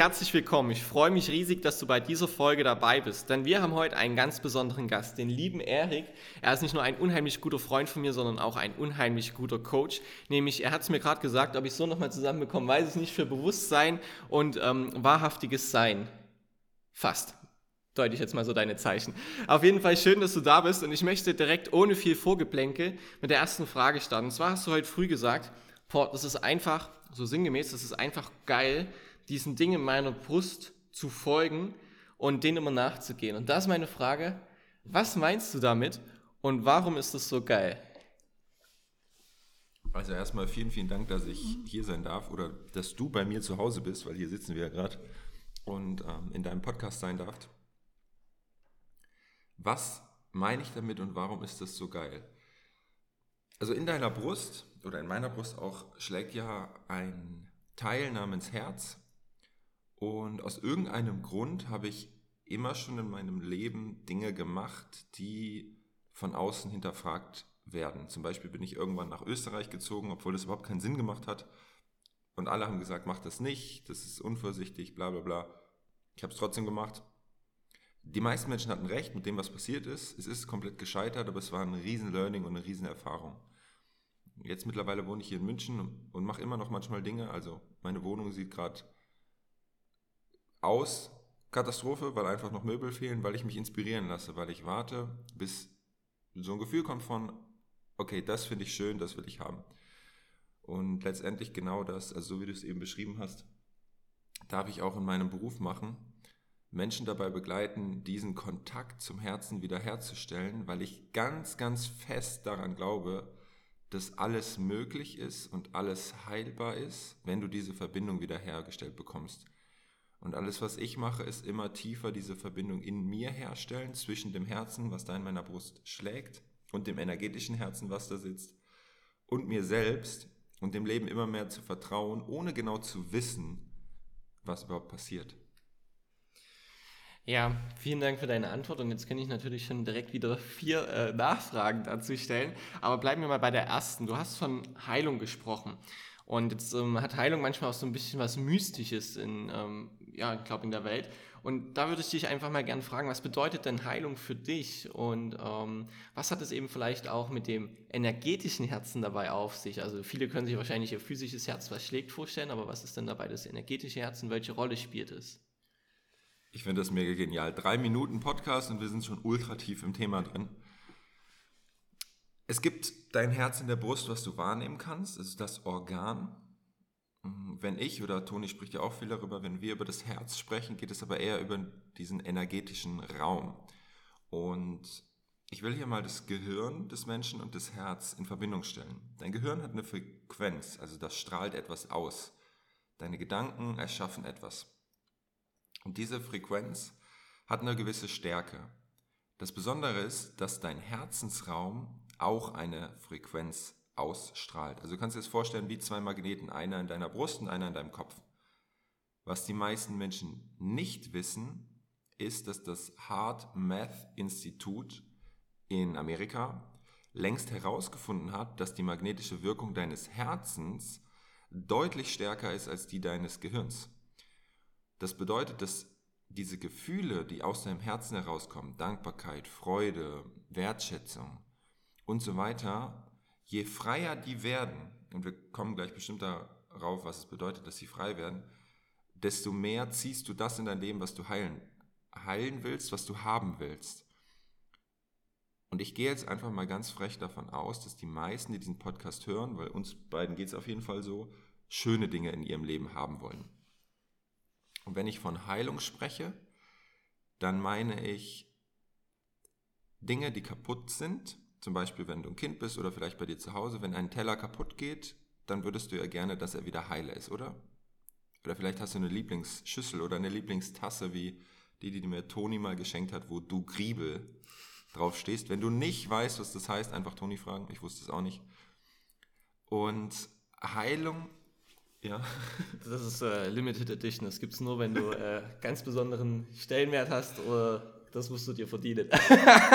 Herzlich willkommen. Ich freue mich riesig, dass du bei dieser Folge dabei bist, denn wir haben heute einen ganz besonderen Gast, den lieben Erik. Er ist nicht nur ein unheimlich guter Freund von mir, sondern auch ein unheimlich guter Coach. Nämlich, er hat es mir gerade gesagt, ob ich so nochmal zusammenbekomme, weiß ich nicht, für Bewusstsein und ähm, wahrhaftiges Sein. Fast. Deute ich jetzt mal so deine Zeichen. Auf jeden Fall schön, dass du da bist und ich möchte direkt ohne viel Vorgeplänke mit der ersten Frage starten. Und zwar hast du heute früh gesagt, boah, das ist einfach, so sinngemäß, das ist einfach geil, diesen Dingen in meiner Brust zu folgen und denen immer nachzugehen. Und da ist meine Frage, was meinst du damit und warum ist das so geil? Also erstmal vielen, vielen Dank, dass ich hier sein darf oder dass du bei mir zu Hause bist, weil hier sitzen wir ja gerade und ähm, in deinem Podcast sein darf. Was meine ich damit und warum ist das so geil? Also in deiner Brust oder in meiner Brust auch schlägt ja ein Teil namens Herz und aus irgendeinem Grund habe ich immer schon in meinem Leben Dinge gemacht, die von außen hinterfragt werden. Zum Beispiel bin ich irgendwann nach Österreich gezogen, obwohl das überhaupt keinen Sinn gemacht hat. Und alle haben gesagt, mach das nicht, das ist unvorsichtig, bla bla bla. Ich habe es trotzdem gemacht. Die meisten Menschen hatten recht mit dem, was passiert ist. Es ist komplett gescheitert, aber es war ein riesen Learning und eine riesen Erfahrung. Jetzt mittlerweile wohne ich hier in München und mache immer noch manchmal Dinge. Also meine Wohnung sieht gerade aus Katastrophe, weil einfach noch Möbel fehlen, weil ich mich inspirieren lasse, weil ich warte, bis so ein Gefühl kommt von, okay, das finde ich schön, das will ich haben. Und letztendlich genau das, also so wie du es eben beschrieben hast, darf ich auch in meinem Beruf machen, Menschen dabei begleiten, diesen Kontakt zum Herzen wiederherzustellen, weil ich ganz, ganz fest daran glaube, dass alles möglich ist und alles heilbar ist, wenn du diese Verbindung wiederhergestellt bekommst. Und alles, was ich mache, ist immer tiefer diese Verbindung in mir herstellen, zwischen dem Herzen, was da in meiner Brust schlägt, und dem energetischen Herzen, was da sitzt, und mir selbst und dem Leben immer mehr zu vertrauen, ohne genau zu wissen, was überhaupt passiert. Ja, vielen Dank für deine Antwort und jetzt kann ich natürlich schon direkt wieder vier äh, Nachfragen dazu stellen, aber bleiben wir mal bei der ersten. Du hast von Heilung gesprochen und jetzt ähm, hat Heilung manchmal auch so ein bisschen was Mystisches in, ähm, ja, ich glaube, in der Welt. Und da würde ich dich einfach mal gerne fragen, was bedeutet denn Heilung für dich und ähm, was hat es eben vielleicht auch mit dem energetischen Herzen dabei auf sich? Also viele können sich wahrscheinlich ihr physisches Herz, was schlägt, vorstellen, aber was ist denn dabei das energetische Herz und welche Rolle spielt es? Ich finde das mega genial. Drei Minuten Podcast und wir sind schon ultra tief im Thema drin. Es gibt dein Herz in der Brust, was du wahrnehmen kannst. Das ist das Organ. Mhm, wenn ich oder Toni spricht ja auch viel darüber, wenn wir über das Herz sprechen, geht es aber eher über diesen energetischen Raum. Und ich will hier mal das Gehirn des Menschen und das Herz in Verbindung stellen. Dein Gehirn hat eine Frequenz, also das strahlt etwas aus. Deine Gedanken erschaffen etwas. Und diese Frequenz hat eine gewisse Stärke. Das Besondere ist, dass dein Herzensraum auch eine Frequenz ausstrahlt. Also du kannst dir das vorstellen wie zwei Magneten, einer in deiner Brust und einer in deinem Kopf. Was die meisten Menschen nicht wissen, ist, dass das Heart Math Institut in Amerika längst herausgefunden hat, dass die magnetische Wirkung deines Herzens deutlich stärker ist als die deines Gehirns. Das bedeutet, dass diese Gefühle, die aus deinem Herzen herauskommen, Dankbarkeit, Freude, Wertschätzung und so weiter, je freier die werden, und wir kommen gleich bestimmt darauf, was es bedeutet, dass sie frei werden, desto mehr ziehst du das in dein Leben, was du heilen, heilen willst, was du haben willst. Und ich gehe jetzt einfach mal ganz frech davon aus, dass die meisten, die diesen Podcast hören, weil uns beiden geht es auf jeden Fall so, schöne Dinge in ihrem Leben haben wollen. Und wenn ich von Heilung spreche, dann meine ich Dinge, die kaputt sind, zum Beispiel, wenn du ein Kind bist oder vielleicht bei dir zu Hause, wenn ein Teller kaputt geht, dann würdest du ja gerne, dass er wieder heile ist, oder? Oder vielleicht hast du eine Lieblingsschüssel oder eine Lieblingstasse, wie die, die mir Toni mal geschenkt hat, wo du Griebel drauf stehst. Wenn du nicht weißt, was das heißt, einfach Toni fragen. Ich wusste es auch nicht. Und Heilung, ja. Das ist äh, Limited Edition. Das gibt es nur, wenn du äh, ganz besonderen Stellenwert hast oder das musst du dir verdienen.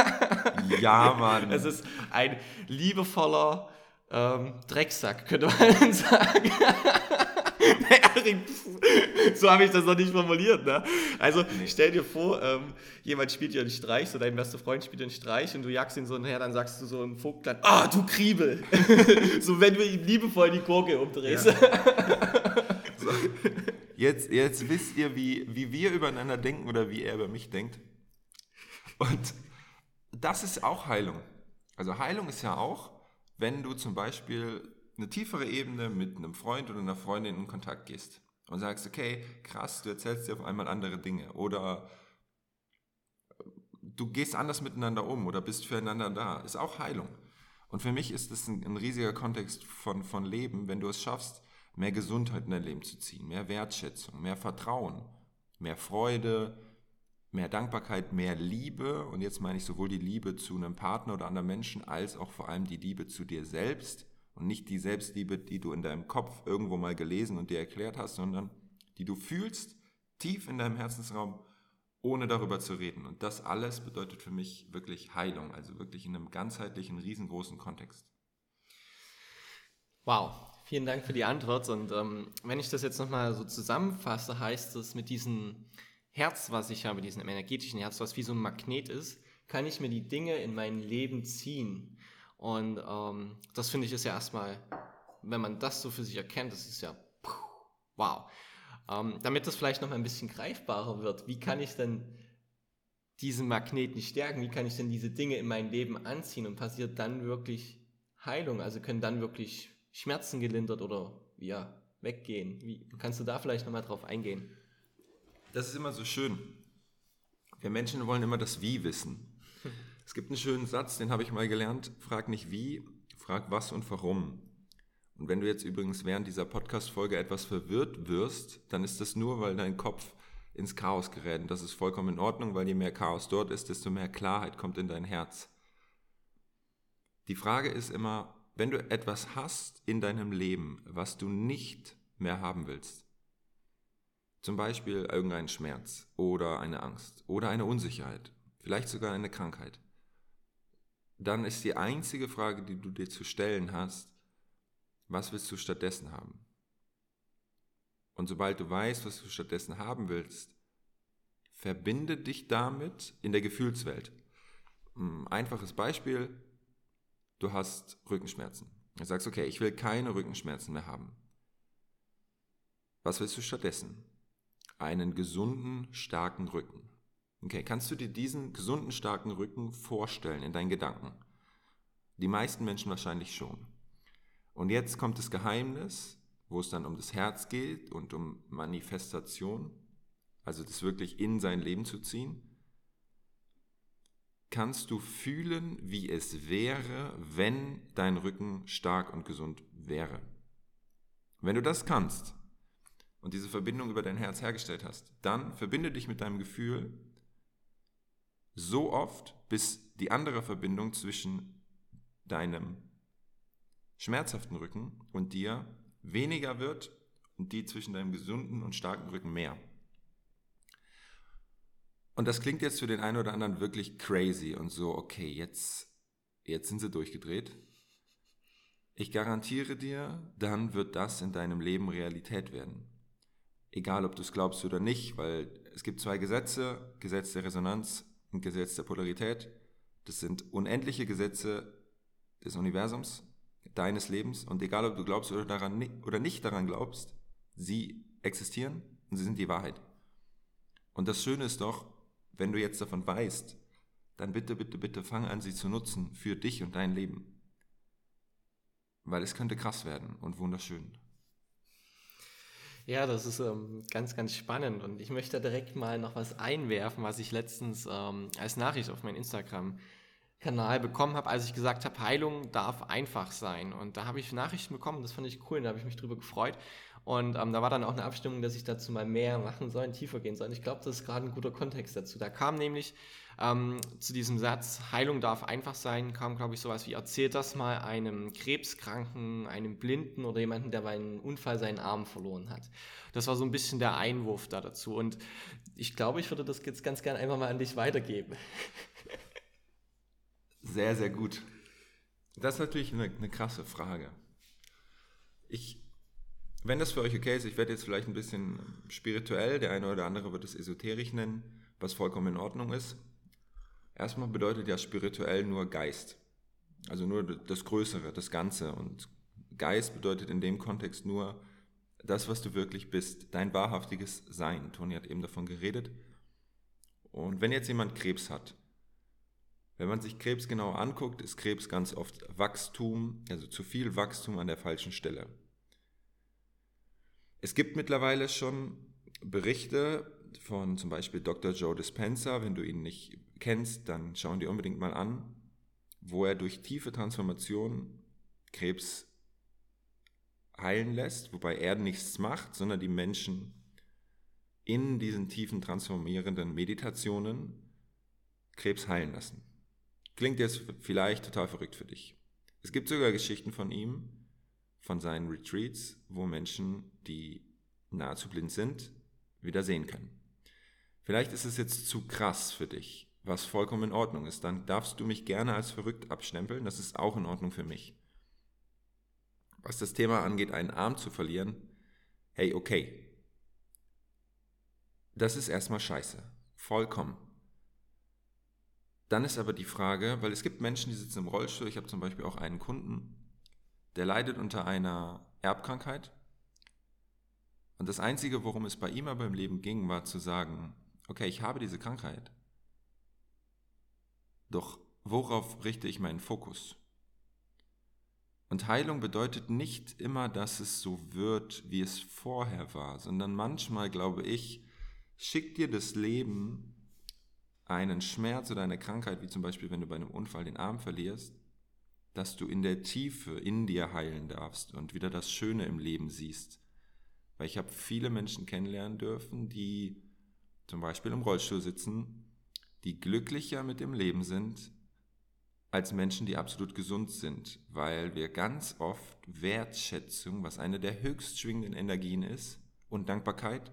ja, Mann. Es ist ein liebevoller ähm, Drecksack, könnte man sagen. so habe ich das noch nicht formuliert. Ne? Also nee. stell dir vor, ähm, jemand spielt dir einen Streich, so dein bester Freund spielt dir einen Streich und du jagst ihn so her, dann sagst du so im Vogtland, ah, du Kriebel. so wenn du ihm liebevoll die Gurke umdrehst. Ja. so. Jetzt, jetzt wisst ihr, wie, wie wir übereinander denken oder wie er über mich denkt. Und das ist auch Heilung. Also Heilung ist ja auch, wenn du zum Beispiel eine tiefere Ebene mit einem Freund oder einer Freundin in Kontakt gehst und sagst, okay, krass, du erzählst dir auf einmal andere Dinge oder du gehst anders miteinander um oder bist füreinander da, ist auch Heilung. Und für mich ist das ein, ein riesiger Kontext von, von Leben, wenn du es schaffst, mehr Gesundheit in dein Leben zu ziehen, mehr Wertschätzung, mehr Vertrauen, mehr Freude, mehr Dankbarkeit, mehr Liebe. Und jetzt meine ich sowohl die Liebe zu einem Partner oder anderen Menschen, als auch vor allem die Liebe zu dir selbst und nicht die Selbstliebe, die du in deinem Kopf irgendwo mal gelesen und dir erklärt hast, sondern die du fühlst, tief in deinem Herzensraum, ohne darüber zu reden. Und das alles bedeutet für mich wirklich Heilung, also wirklich in einem ganzheitlichen, riesengroßen Kontext. Wow, vielen Dank für die Antwort. Und ähm, wenn ich das jetzt nochmal so zusammenfasse, heißt es, mit diesem Herz, was ich habe, diesem energetischen Herz, was wie so ein Magnet ist, kann ich mir die Dinge in mein Leben ziehen. Und ähm, das finde ich ist ja erstmal, wenn man das so für sich erkennt, das ist ja wow. Ähm, damit das vielleicht noch ein bisschen greifbarer wird, wie kann ich denn diesen Magneten stärken? Wie kann ich denn diese Dinge in mein Leben anziehen und passiert dann wirklich Heilung? Also können dann wirklich Schmerzen gelindert oder ja, weggehen? Wie, kannst du da vielleicht nochmal drauf eingehen? Das ist immer so schön. Wir Menschen wollen immer das Wie wissen. Es gibt einen schönen Satz, den habe ich mal gelernt. Frag nicht wie, frag was und warum. Und wenn du jetzt übrigens während dieser Podcast-Folge etwas verwirrt wirst, dann ist das nur, weil dein Kopf ins Chaos gerät. Und das ist vollkommen in Ordnung, weil je mehr Chaos dort ist, desto mehr Klarheit kommt in dein Herz. Die Frage ist immer, wenn du etwas hast in deinem Leben, was du nicht mehr haben willst, zum Beispiel irgendeinen Schmerz oder eine Angst oder eine Unsicherheit, vielleicht sogar eine Krankheit, dann ist die einzige Frage, die du dir zu stellen hast, was willst du stattdessen haben? Und sobald du weißt, was du stattdessen haben willst, verbinde dich damit in der Gefühlswelt. Hm, einfaches Beispiel, du hast Rückenschmerzen. Du sagst, okay, ich will keine Rückenschmerzen mehr haben. Was willst du stattdessen? Einen gesunden, starken Rücken. Okay, kannst du dir diesen gesunden, starken Rücken vorstellen in deinen Gedanken? Die meisten Menschen wahrscheinlich schon. Und jetzt kommt das Geheimnis, wo es dann um das Herz geht und um Manifestation, also das wirklich in sein Leben zu ziehen. Kannst du fühlen, wie es wäre, wenn dein Rücken stark und gesund wäre? Wenn du das kannst und diese Verbindung über dein Herz hergestellt hast, dann verbinde dich mit deinem Gefühl so oft, bis die andere Verbindung zwischen deinem schmerzhaften Rücken und dir weniger wird und die zwischen deinem gesunden und starken Rücken mehr. Und das klingt jetzt für den einen oder anderen wirklich crazy und so, okay, jetzt, jetzt sind sie durchgedreht. Ich garantiere dir, dann wird das in deinem Leben Realität werden. Egal, ob du es glaubst oder nicht, weil es gibt zwei Gesetze, Gesetz der Resonanz und Gesetz der Polarität. Das sind unendliche Gesetze des Universums, deines Lebens. Und egal, ob du glaubst oder, daran, oder nicht daran glaubst, sie existieren und sie sind die Wahrheit. Und das Schöne ist doch, wenn du jetzt davon weißt, dann bitte, bitte, bitte fang an, sie zu nutzen für dich und dein Leben. Weil es könnte krass werden und wunderschön. Ja, das ist ähm, ganz, ganz spannend und ich möchte direkt mal noch was einwerfen, was ich letztens ähm, als Nachricht auf mein Instagram Kanal bekommen habe, als ich gesagt habe, Heilung darf einfach sein. Und da habe ich Nachrichten bekommen, das fand ich cool, da habe ich mich drüber gefreut. Und ähm, da war dann auch eine Abstimmung, dass ich dazu mal mehr machen soll, tiefer gehen soll. Und ich glaube, das ist gerade ein guter Kontext dazu. Da kam nämlich ähm, zu diesem Satz, Heilung darf einfach sein, kam, glaube ich, sowas wie, erzählt das mal einem Krebskranken, einem Blinden oder jemanden, der bei einem Unfall seinen Arm verloren hat. Das war so ein bisschen der Einwurf da dazu. Und ich glaube, ich würde das jetzt ganz gerne einfach mal an dich weitergeben. Sehr, sehr gut. Das ist natürlich eine, eine krasse Frage. Ich wenn das für euch okay ist, ich werde jetzt vielleicht ein bisschen spirituell, der eine oder andere wird es esoterisch nennen, was vollkommen in Ordnung ist. Erstmal bedeutet ja spirituell nur Geist. Also nur das Größere, das Ganze. Und Geist bedeutet in dem Kontext nur das, was du wirklich bist, dein wahrhaftiges Sein. Toni hat eben davon geredet. Und wenn jetzt jemand Krebs hat, wenn man sich Krebs genau anguckt, ist Krebs ganz oft Wachstum, also zu viel Wachstum an der falschen Stelle. Es gibt mittlerweile schon Berichte von zum Beispiel Dr. Joe Dispenza, wenn du ihn nicht kennst, dann schau ihn dir unbedingt mal an, wo er durch tiefe Transformation Krebs heilen lässt, wobei er nichts macht, sondern die Menschen in diesen tiefen transformierenden Meditationen Krebs heilen lassen. Klingt jetzt vielleicht total verrückt für dich. Es gibt sogar Geschichten von ihm, von seinen Retreats, wo Menschen, die nahezu blind sind, wieder sehen können. Vielleicht ist es jetzt zu krass für dich, was vollkommen in Ordnung ist. Dann darfst du mich gerne als verrückt abstempeln. Das ist auch in Ordnung für mich. Was das Thema angeht, einen Arm zu verlieren, hey, okay. Das ist erstmal scheiße. Vollkommen. Dann ist aber die Frage, weil es gibt Menschen, die sitzen im Rollstuhl. Ich habe zum Beispiel auch einen Kunden, der leidet unter einer Erbkrankheit. Und das Einzige, worum es bei ihm aber im Leben ging, war zu sagen, okay, ich habe diese Krankheit. Doch worauf richte ich meinen Fokus? Und Heilung bedeutet nicht immer, dass es so wird, wie es vorher war, sondern manchmal, glaube ich, schickt dir das Leben einen Schmerz oder eine Krankheit, wie zum Beispiel, wenn du bei einem Unfall den Arm verlierst, dass du in der Tiefe in dir heilen darfst und wieder das Schöne im Leben siehst. Weil ich habe viele Menschen kennenlernen dürfen, die zum Beispiel im Rollstuhl sitzen, die glücklicher mit dem Leben sind als Menschen, die absolut gesund sind, weil wir ganz oft Wertschätzung, was eine der höchst schwingenden Energien ist, und Dankbarkeit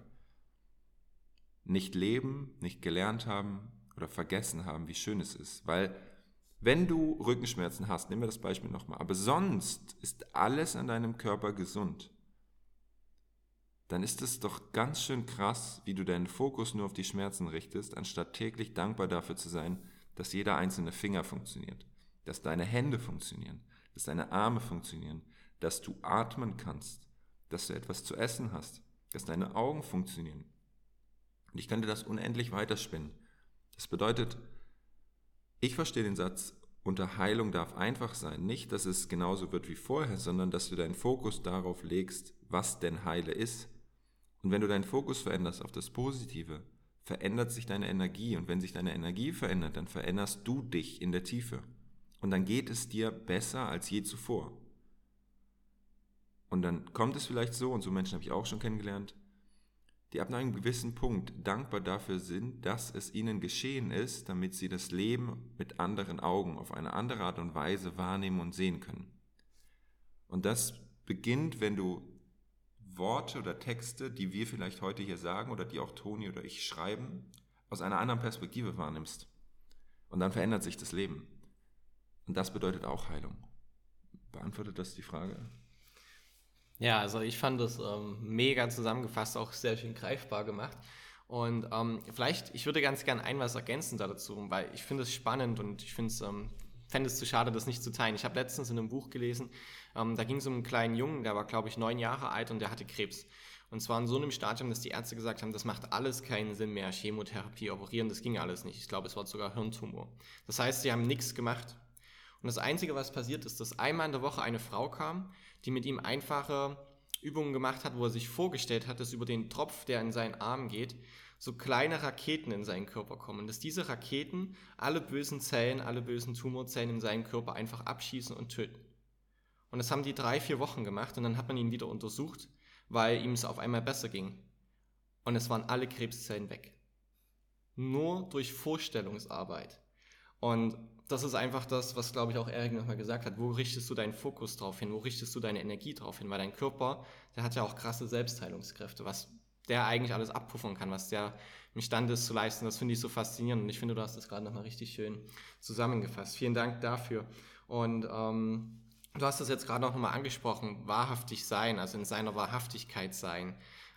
nicht leben, nicht gelernt haben oder vergessen haben, wie schön es ist, weil wenn du Rückenschmerzen hast, nehmen wir das Beispiel nochmal, aber sonst ist alles an deinem Körper gesund, dann ist es doch ganz schön krass, wie du deinen Fokus nur auf die Schmerzen richtest, anstatt täglich dankbar dafür zu sein, dass jeder einzelne Finger funktioniert, dass deine Hände funktionieren, dass deine Arme funktionieren, dass du atmen kannst, dass du etwas zu essen hast, dass deine Augen funktionieren. Und ich könnte das unendlich weiterspinnen. Das bedeutet, ich verstehe den Satz, unter Heilung darf einfach sein. Nicht, dass es genauso wird wie vorher, sondern dass du deinen Fokus darauf legst, was denn Heile ist. Und wenn du deinen Fokus veränderst auf das Positive, verändert sich deine Energie. Und wenn sich deine Energie verändert, dann veränderst du dich in der Tiefe. Und dann geht es dir besser als je zuvor. Und dann kommt es vielleicht so, und so Menschen habe ich auch schon kennengelernt, die ab einem gewissen Punkt dankbar dafür sind, dass es ihnen geschehen ist, damit sie das Leben mit anderen Augen auf eine andere Art und Weise wahrnehmen und sehen können. Und das beginnt, wenn du Worte oder Texte, die wir vielleicht heute hier sagen oder die auch Toni oder ich schreiben, aus einer anderen Perspektive wahrnimmst. Und dann verändert sich das Leben. Und das bedeutet auch Heilung. Beantwortet das die Frage? Ja, also ich fand das ähm, mega zusammengefasst, auch sehr schön greifbar gemacht. Und ähm, vielleicht, ich würde ganz gerne ein was ergänzen dazu, weil ich finde es spannend und ich finde es, ähm, fände es zu schade, das nicht zu teilen. Ich habe letztens in einem Buch gelesen, ähm, da ging es um einen kleinen Jungen, der war, glaube ich, neun Jahre alt und der hatte Krebs. Und zwar in so einem Stadium, dass die Ärzte gesagt haben, das macht alles keinen Sinn mehr, Chemotherapie, operieren, das ging alles nicht. Ich glaube, es war sogar Hirntumor. Das heißt, sie haben nichts gemacht. Und das Einzige, was passiert ist, dass einmal in der Woche eine Frau kam, die mit ihm einfache Übungen gemacht hat, wo er sich vorgestellt hat, dass über den Tropf, der in seinen Arm geht, so kleine Raketen in seinen Körper kommen, dass diese Raketen alle bösen Zellen, alle bösen Tumorzellen in seinem Körper einfach abschießen und töten. Und das haben die drei, vier Wochen gemacht und dann hat man ihn wieder untersucht, weil ihm es auf einmal besser ging. Und es waren alle Krebszellen weg. Nur durch Vorstellungsarbeit. Und das ist einfach das, was, glaube ich, auch Erik nochmal gesagt hat. Wo richtest du deinen Fokus drauf hin? Wo richtest du deine Energie drauf hin? Weil dein Körper, der hat ja auch krasse Selbstheilungskräfte, was der eigentlich alles abpuffern kann, was der imstande ist zu leisten. Das finde ich so faszinierend. Und ich finde, du hast das gerade nochmal richtig schön zusammengefasst. Vielen Dank dafür. Und ähm, du hast das jetzt gerade noch nochmal angesprochen, wahrhaftig sein, also in seiner Wahrhaftigkeit sein.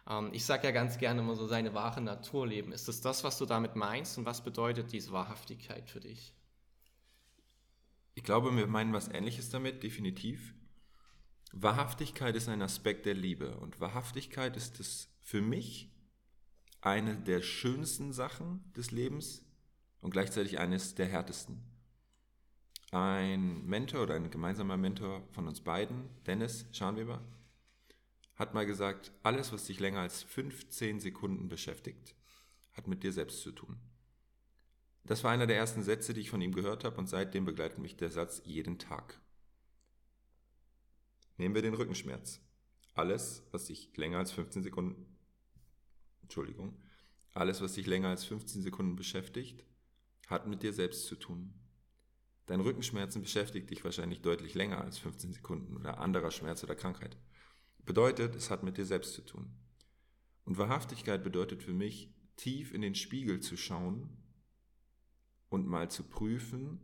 Ähm, ich sage ja ganz gerne immer so, seine wahre Natur leben. Ist das das, was du damit meinst? Und was bedeutet diese Wahrhaftigkeit für dich? Ich glaube, wir meinen was Ähnliches damit, definitiv. Wahrhaftigkeit ist ein Aspekt der Liebe und Wahrhaftigkeit ist es für mich eine der schönsten Sachen des Lebens und gleichzeitig eines der härtesten. Ein Mentor oder ein gemeinsamer Mentor von uns beiden, Dennis Scharnweber, hat mal gesagt, alles, was dich länger als 15 Sekunden beschäftigt, hat mit dir selbst zu tun. Das war einer der ersten Sätze, die ich von ihm gehört habe und seitdem begleitet mich der Satz jeden Tag. Nehmen wir den Rückenschmerz. Alles, was dich länger als 15 Sekunden, Entschuldigung, alles, was dich länger als 15 Sekunden beschäftigt, hat mit dir selbst zu tun. Dein Rückenschmerzen beschäftigt dich wahrscheinlich deutlich länger als 15 Sekunden oder anderer Schmerz oder Krankheit. Bedeutet, es hat mit dir selbst zu tun. Und Wahrhaftigkeit bedeutet für mich, tief in den Spiegel zu schauen und mal zu prüfen,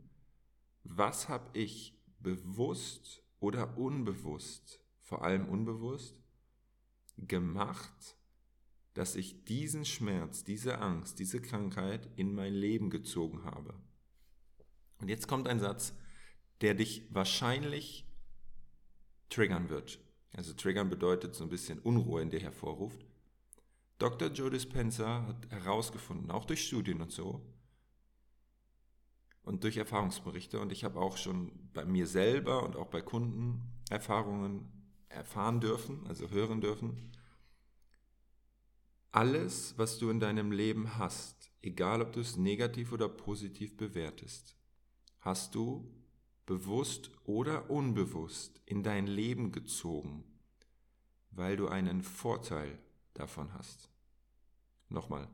was habe ich bewusst oder unbewusst, vor allem unbewusst, gemacht, dass ich diesen Schmerz, diese Angst, diese Krankheit in mein Leben gezogen habe. Und jetzt kommt ein Satz, der dich wahrscheinlich triggern wird. Also triggern bedeutet so ein bisschen Unruhe in dir hervorruft. Dr. Joe Dispenza hat herausgefunden, auch durch Studien und so, und durch Erfahrungsberichte. Und ich habe auch schon bei mir selber und auch bei Kunden Erfahrungen erfahren dürfen, also hören dürfen. Alles, was du in deinem Leben hast, egal ob du es negativ oder positiv bewertest, hast du bewusst oder unbewusst in dein Leben gezogen, weil du einen Vorteil davon hast. Nochmal,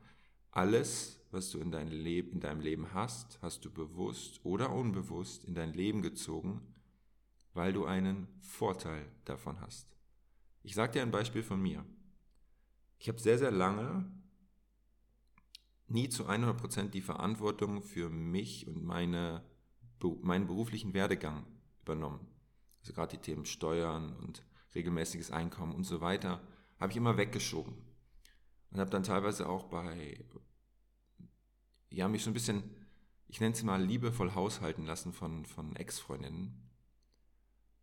alles, was du in, dein Leben, in deinem Leben hast, hast du bewusst oder unbewusst in dein Leben gezogen, weil du einen Vorteil davon hast. Ich sage dir ein Beispiel von mir. Ich habe sehr, sehr lange nie zu 100% die Verantwortung für mich und meine, meinen beruflichen Werdegang übernommen. Also gerade die Themen Steuern und regelmäßiges Einkommen und so weiter, habe ich immer weggeschoben. Und habe dann teilweise auch bei ja, mich so ein bisschen, ich nenne es mal liebevoll haushalten lassen von, von Ex-Freundinnen.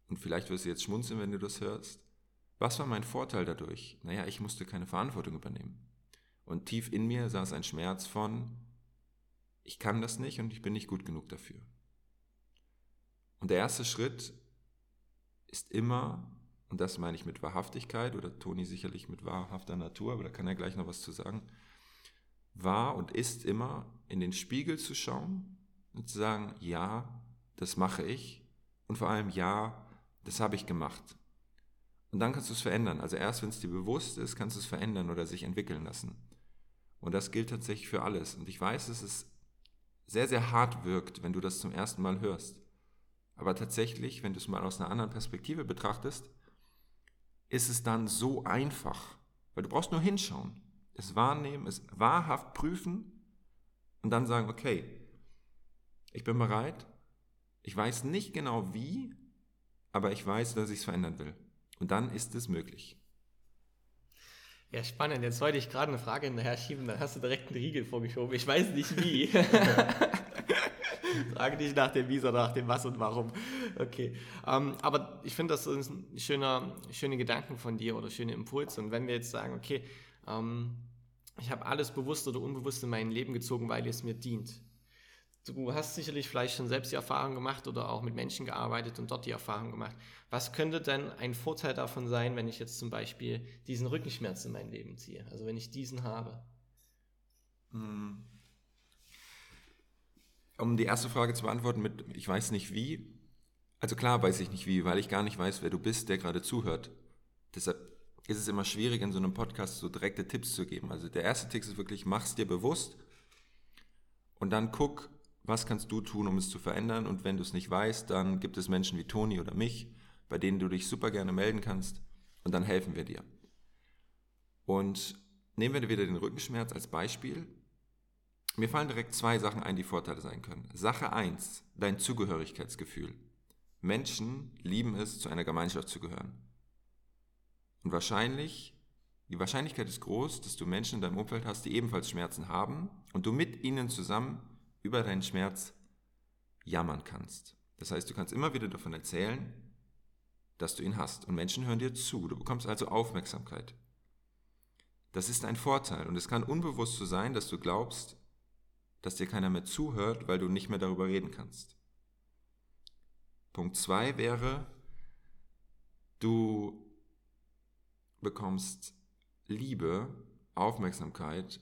Und vielleicht wirst du jetzt schmunzeln, wenn du das hörst. Was war mein Vorteil dadurch? Naja, ich musste keine Verantwortung übernehmen. Und tief in mir saß ein Schmerz von, ich kann das nicht und ich bin nicht gut genug dafür. Und der erste Schritt ist immer, und das meine ich mit Wahrhaftigkeit, oder Toni sicherlich mit wahrhafter Natur, aber da kann er gleich noch was zu sagen, war und ist immer, in den Spiegel zu schauen und zu sagen, ja, das mache ich und vor allem, ja, das habe ich gemacht. Und dann kannst du es verändern. Also erst, wenn es dir bewusst ist, kannst du es verändern oder sich entwickeln lassen. Und das gilt tatsächlich für alles. Und ich weiß, dass es sehr, sehr hart wirkt, wenn du das zum ersten Mal hörst. Aber tatsächlich, wenn du es mal aus einer anderen Perspektive betrachtest, ist es dann so einfach. Weil du brauchst nur hinschauen es wahrnehmen, es wahrhaft prüfen und dann sagen, okay, ich bin bereit, ich weiß nicht genau wie, aber ich weiß, dass ich es verändern will. Und dann ist es möglich. Ja, spannend. Jetzt wollte ich gerade eine Frage hinterher schieben, dann hast du direkt einen Riegel vorgeschoben. Ich weiß nicht wie. Frage dich nach dem Wie, sondern nach dem Was und Warum. Okay. Ähm, aber ich finde, das ist ein schöner, schöne Gedanken von dir oder schöne Impulse. Und wenn wir jetzt sagen, okay, ähm, ich habe alles bewusst oder unbewusst in mein Leben gezogen, weil es mir dient. Du hast sicherlich vielleicht schon selbst die Erfahrung gemacht oder auch mit Menschen gearbeitet und dort die Erfahrung gemacht. Was könnte denn ein Vorteil davon sein, wenn ich jetzt zum Beispiel diesen Rückenschmerz in mein Leben ziehe? Also wenn ich diesen habe? Hm. Um die erste Frage zu beantworten mit, ich weiß nicht wie. Also klar weiß ich nicht wie, weil ich gar nicht weiß, wer du bist, der gerade zuhört. Deshalb ist es immer schwierig, in so einem Podcast so direkte Tipps zu geben. Also der erste Tipp ist wirklich, mach es dir bewusst und dann guck, was kannst du tun, um es zu verändern. Und wenn du es nicht weißt, dann gibt es Menschen wie Toni oder mich, bei denen du dich super gerne melden kannst und dann helfen wir dir. Und nehmen wir wieder den Rückenschmerz als Beispiel. Mir fallen direkt zwei Sachen ein, die Vorteile sein können. Sache 1, dein Zugehörigkeitsgefühl. Menschen lieben es, zu einer Gemeinschaft zu gehören. Und wahrscheinlich, die Wahrscheinlichkeit ist groß, dass du Menschen in deinem Umfeld hast, die ebenfalls Schmerzen haben und du mit ihnen zusammen über deinen Schmerz jammern kannst. Das heißt, du kannst immer wieder davon erzählen, dass du ihn hast. Und Menschen hören dir zu. Du bekommst also Aufmerksamkeit. Das ist ein Vorteil. Und es kann unbewusst so sein, dass du glaubst, dass dir keiner mehr zuhört, weil du nicht mehr darüber reden kannst. Punkt 2 wäre, du bekommst Liebe, Aufmerksamkeit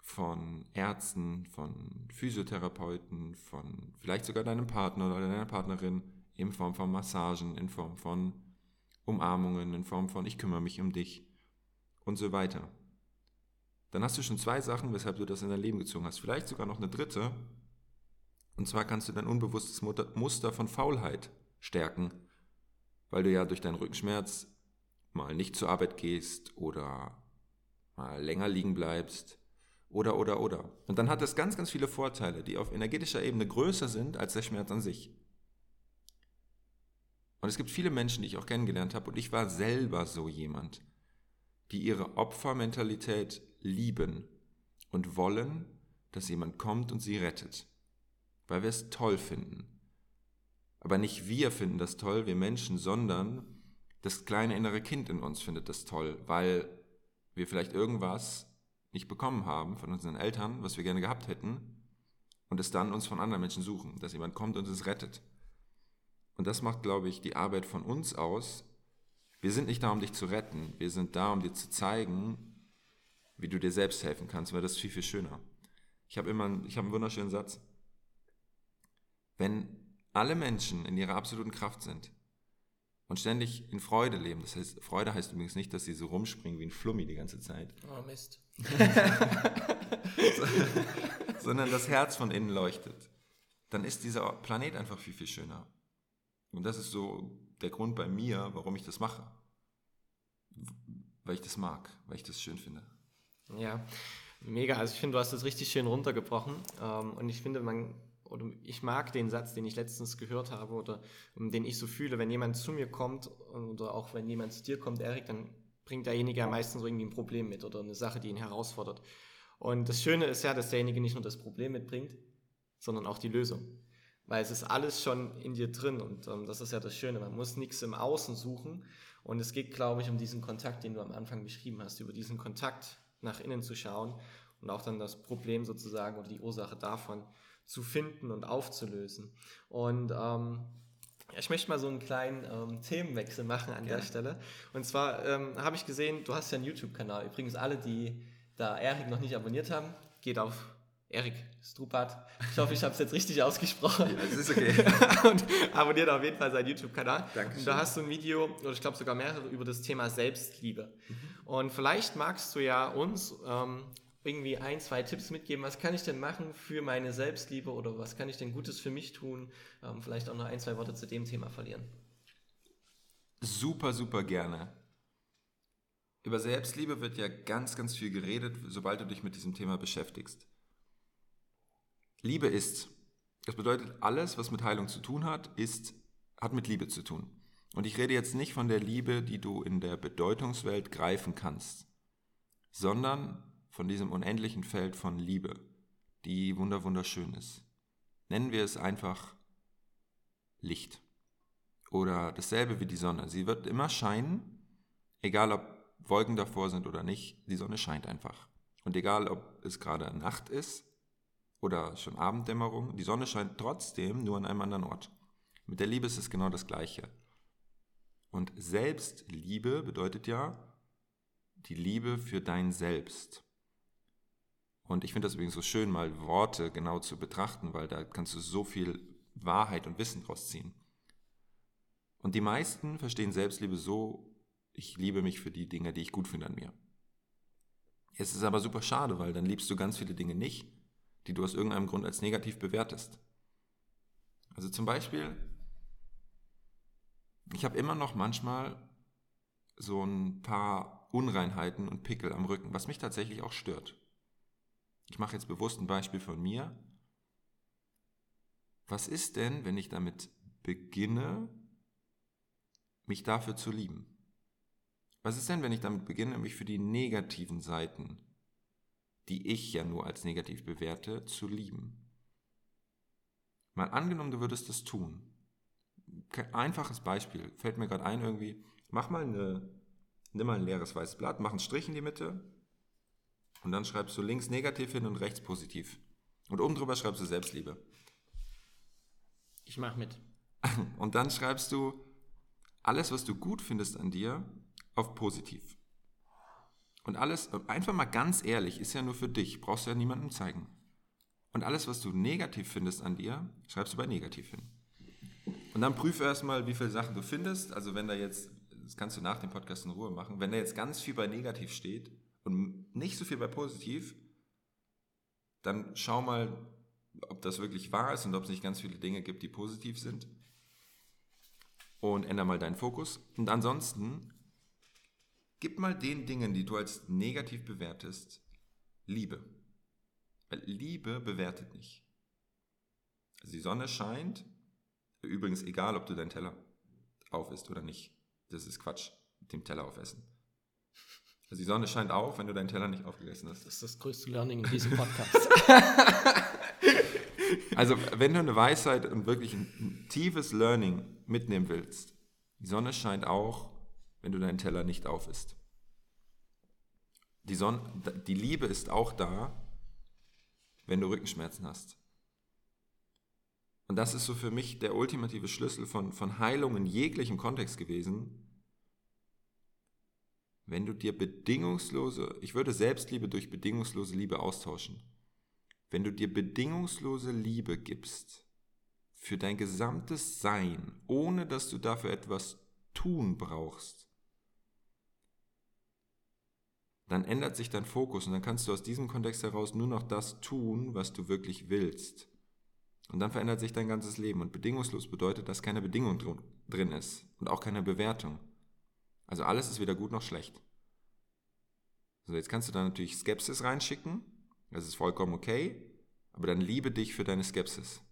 von Ärzten, von Physiotherapeuten, von vielleicht sogar deinem Partner oder deiner Partnerin in Form von Massagen, in Form von Umarmungen, in Form von ich kümmere mich um dich und so weiter. Dann hast du schon zwei Sachen, weshalb du das in dein Leben gezogen hast. Vielleicht sogar noch eine dritte. Und zwar kannst du dein unbewusstes Muster von Faulheit stärken, weil du ja durch deinen Rückenschmerz mal nicht zur Arbeit gehst oder mal länger liegen bleibst oder oder oder. Und dann hat das ganz, ganz viele Vorteile, die auf energetischer Ebene größer sind als der Schmerz an sich. Und es gibt viele Menschen, die ich auch kennengelernt habe, und ich war selber so jemand, die ihre Opfermentalität lieben und wollen, dass jemand kommt und sie rettet, weil wir es toll finden. Aber nicht wir finden das toll, wir Menschen, sondern das kleine innere Kind in uns findet das toll, weil wir vielleicht irgendwas nicht bekommen haben von unseren Eltern, was wir gerne gehabt hätten, und es dann uns von anderen Menschen suchen, dass jemand kommt und es rettet. Und das macht, glaube ich, die Arbeit von uns aus. Wir sind nicht da, um dich zu retten, wir sind da, um dir zu zeigen, wie du dir selbst helfen kannst, weil das ist viel, viel schöner. Ich habe immer, ich habe einen wunderschönen Satz. Wenn alle Menschen in ihrer absoluten Kraft sind und ständig in Freude leben, das heißt, Freude heißt übrigens nicht, dass sie so rumspringen wie ein Flummi die ganze Zeit. Oh Mist. sondern das Herz von innen leuchtet, dann ist dieser Planet einfach viel, viel schöner. Und das ist so der Grund bei mir, warum ich das mache. Weil ich das mag, weil ich das schön finde. Ja, mega. Also ich finde, du hast das richtig schön runtergebrochen. Ähm, und ich finde, man, oder ich mag den Satz, den ich letztens gehört habe oder den ich so fühle, wenn jemand zu mir kommt oder auch wenn jemand zu dir kommt, Erik, dann bringt derjenige ja meistens irgendwie ein Problem mit oder eine Sache, die ihn herausfordert. Und das Schöne ist ja, dass derjenige nicht nur das Problem mitbringt, sondern auch die Lösung. Weil es ist alles schon in dir drin und ähm, das ist ja das Schöne. Man muss nichts im Außen suchen und es geht, glaube ich, um diesen Kontakt, den du am Anfang beschrieben hast, über diesen Kontakt nach innen zu schauen und auch dann das Problem sozusagen oder die Ursache davon zu finden und aufzulösen. Und ähm, ich möchte mal so einen kleinen ähm, Themenwechsel machen an Gerne. der Stelle. Und zwar ähm, habe ich gesehen, du hast ja einen YouTube-Kanal. Übrigens alle, die da Erik noch nicht abonniert haben, geht auf Erik Strupat. Ich hoffe, ich habe es jetzt richtig ausgesprochen. Ja, das ist okay. und abonniert auf jeden Fall seinen YouTube-Kanal. Danke. Da hast du ein Video, oder ich glaube sogar mehrere, über das Thema Selbstliebe. Mhm. Und vielleicht magst du ja uns ähm, irgendwie ein, zwei Tipps mitgeben. Was kann ich denn machen für meine Selbstliebe oder was kann ich denn Gutes für mich tun? Ähm, vielleicht auch noch ein, zwei Worte zu dem Thema verlieren. Super, super gerne. Über Selbstliebe wird ja ganz, ganz viel geredet, sobald du dich mit diesem Thema beschäftigst. Liebe ist. Das bedeutet, alles, was mit Heilung zu tun hat, ist, hat mit Liebe zu tun. Und ich rede jetzt nicht von der Liebe, die du in der Bedeutungswelt greifen kannst, sondern von diesem unendlichen Feld von Liebe, die wunderschön ist. Nennen wir es einfach Licht. Oder dasselbe wie die Sonne. Sie wird immer scheinen, egal ob Wolken davor sind oder nicht, die Sonne scheint einfach. Und egal ob es gerade Nacht ist oder schon Abenddämmerung, die Sonne scheint trotzdem nur an einem anderen Ort. Mit der Liebe ist es genau das Gleiche. Und Selbstliebe bedeutet ja die Liebe für dein Selbst. Und ich finde das übrigens so schön, mal Worte genau zu betrachten, weil da kannst du so viel Wahrheit und Wissen draus ziehen. Und die meisten verstehen Selbstliebe so, ich liebe mich für die Dinge, die ich gut finde an mir. Es ist aber super schade, weil dann liebst du ganz viele Dinge nicht, die du aus irgendeinem Grund als negativ bewertest. Also zum Beispiel, ich habe immer noch manchmal so ein paar Unreinheiten und Pickel am Rücken, was mich tatsächlich auch stört. Ich mache jetzt bewusst ein Beispiel von mir. Was ist denn, wenn ich damit beginne, mich dafür zu lieben? Was ist denn, wenn ich damit beginne, mich für die negativen Seiten, die ich ja nur als negativ bewerte, zu lieben? Mal angenommen, du würdest das tun. Einfaches Beispiel, fällt mir gerade ein irgendwie. Mach mal eine, nimm mal ein leeres weißes Blatt, mach einen Strich in die Mitte und dann schreibst du links negativ hin und rechts positiv. Und oben drüber schreibst du Selbstliebe. Ich mach mit. Und dann schreibst du alles, was du gut findest an dir, auf positiv. Und alles, einfach mal ganz ehrlich, ist ja nur für dich, brauchst du ja niemandem zeigen. Und alles, was du negativ findest an dir, schreibst du bei negativ hin. Und dann prüfe erstmal, wie viele Sachen du findest. Also wenn da jetzt, das kannst du nach dem Podcast in Ruhe machen, wenn da jetzt ganz viel bei negativ steht, und nicht so viel bei positiv, dann schau mal, ob das wirklich wahr ist und ob es nicht ganz viele Dinge gibt, die positiv sind. Und ändere mal deinen Fokus. Und ansonsten, gib mal den Dingen, die du als negativ bewertest, Liebe. Weil Liebe bewertet nicht. Also die Sonne scheint, übrigens egal, ob du deinen Teller auf isst oder nicht. Das ist Quatsch, dem Teller aufessen. Also die Sonne scheint auf, wenn du deinen Teller nicht aufgegessen hast. Das ist das größte Learning in diesem Podcast. also wenn du eine Weisheit und wirklich ein, ein tiefes Learning mitnehmen willst, die Sonne scheint auch, wenn du deinen Teller nicht auf isst. Die, Sonne, die Liebe ist auch da, wenn du Rückenschmerzen hast. Und das ist so für mich der ultimative Schlüssel von, von Heilung in jeglichem Kontext gewesen, wenn du dir bedingungslose, ich würde Selbstliebe durch bedingungslose Liebe austauschen. Wenn du dir bedingungslose Liebe gibst für dein gesamtes Sein, ohne dass du dafür etwas tun brauchst, dann ändert sich dein Fokus und dann kannst du aus diesem Kontext heraus nur noch das tun, was du wirklich willst. Und dann verändert sich dein ganzes Leben. Und bedingungslos bedeutet, dass keine Bedingung drin ist und auch keine Bewertung. Also alles ist weder gut noch schlecht. So, jetzt kannst du da natürlich Skepsis reinschicken. Das ist vollkommen okay. Aber dann liebe dich für deine Skepsis.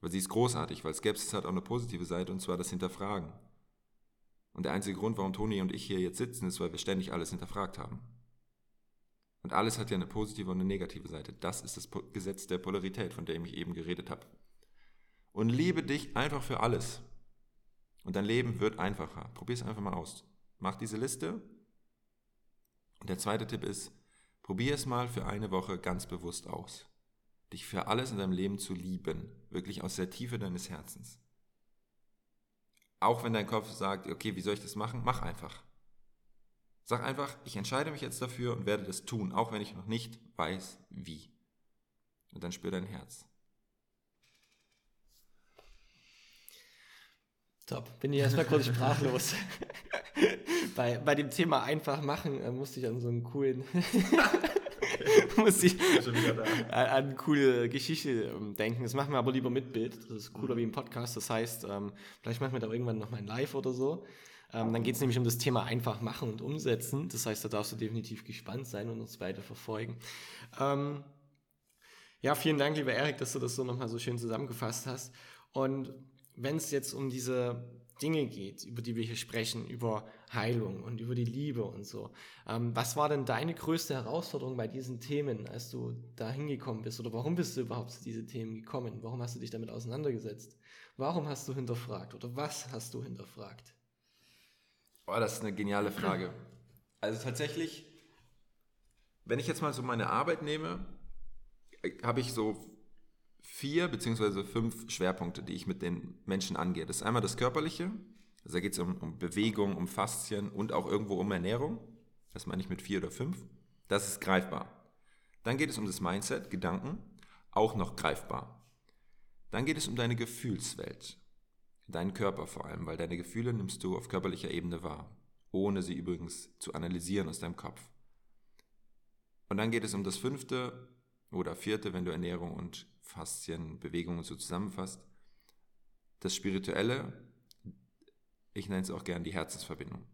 Weil sie ist großartig, weil Skepsis hat auch eine positive Seite und zwar das Hinterfragen. Und der einzige Grund, warum Toni und ich hier jetzt sitzen, ist, weil wir ständig alles hinterfragt haben. Und alles hat ja eine positive und eine negative Seite. Das ist das Gesetz der Polarität, von dem ich eben geredet habe. Und liebe dich einfach für alles. Und dein Leben wird einfacher. Probier es einfach mal aus. Mach diese Liste. Und der zweite Tipp ist, probier es mal für eine Woche ganz bewusst aus. Dich für alles in deinem Leben zu lieben. Wirklich aus der Tiefe deines Herzens. Auch wenn dein Kopf sagt, okay, wie soll ich das machen? Mach einfach. Sag einfach, ich entscheide mich jetzt dafür und werde das tun, auch wenn ich noch nicht weiß, wie. Und dann spür dein Herz. Top, bin ich erstmal kurz sprachlos. bei, bei dem Thema einfach machen äh, musste ich an so einen coolen musste ich an eine coole Geschichte ähm, denken. Das machen wir aber lieber mit Bild. Das ist cooler mhm. wie im Podcast. Das heißt, ähm, vielleicht machen wir da irgendwann noch mal ein Live oder so. Ähm, dann geht es nämlich um das Thema einfach machen und umsetzen. Das heißt, da darfst du definitiv gespannt sein und uns weiter verfolgen. Ähm, ja, vielen Dank, lieber Erik, dass du das so nochmal so schön zusammengefasst hast. Und wenn es jetzt um diese Dinge geht, über die wir hier sprechen, über Heilung und über die Liebe und so. Ähm, was war denn deine größte Herausforderung bei diesen Themen, als du da hingekommen bist? Oder warum bist du überhaupt zu diesen Themen gekommen? Warum hast du dich damit auseinandergesetzt? Warum hast du hinterfragt? Oder was hast du hinterfragt? Oh, das ist eine geniale Frage. Also tatsächlich, wenn ich jetzt mal so meine Arbeit nehme, habe ich so vier beziehungsweise fünf Schwerpunkte, die ich mit den Menschen angehe. Das ist einmal das Körperliche, also da geht es um, um Bewegung, um Faszien und auch irgendwo um Ernährung. Das meine ich mit vier oder fünf. Das ist greifbar. Dann geht es um das Mindset, Gedanken, auch noch greifbar. Dann geht es um deine Gefühlswelt, deinen Körper vor allem, weil deine Gefühle nimmst du auf körperlicher Ebene wahr, ohne sie übrigens zu analysieren aus deinem Kopf. Und dann geht es um das fünfte oder vierte, wenn du Ernährung und Faszien, Bewegungen so zusammenfasst, das Spirituelle, ich nenne es auch gern die Herzensverbindung.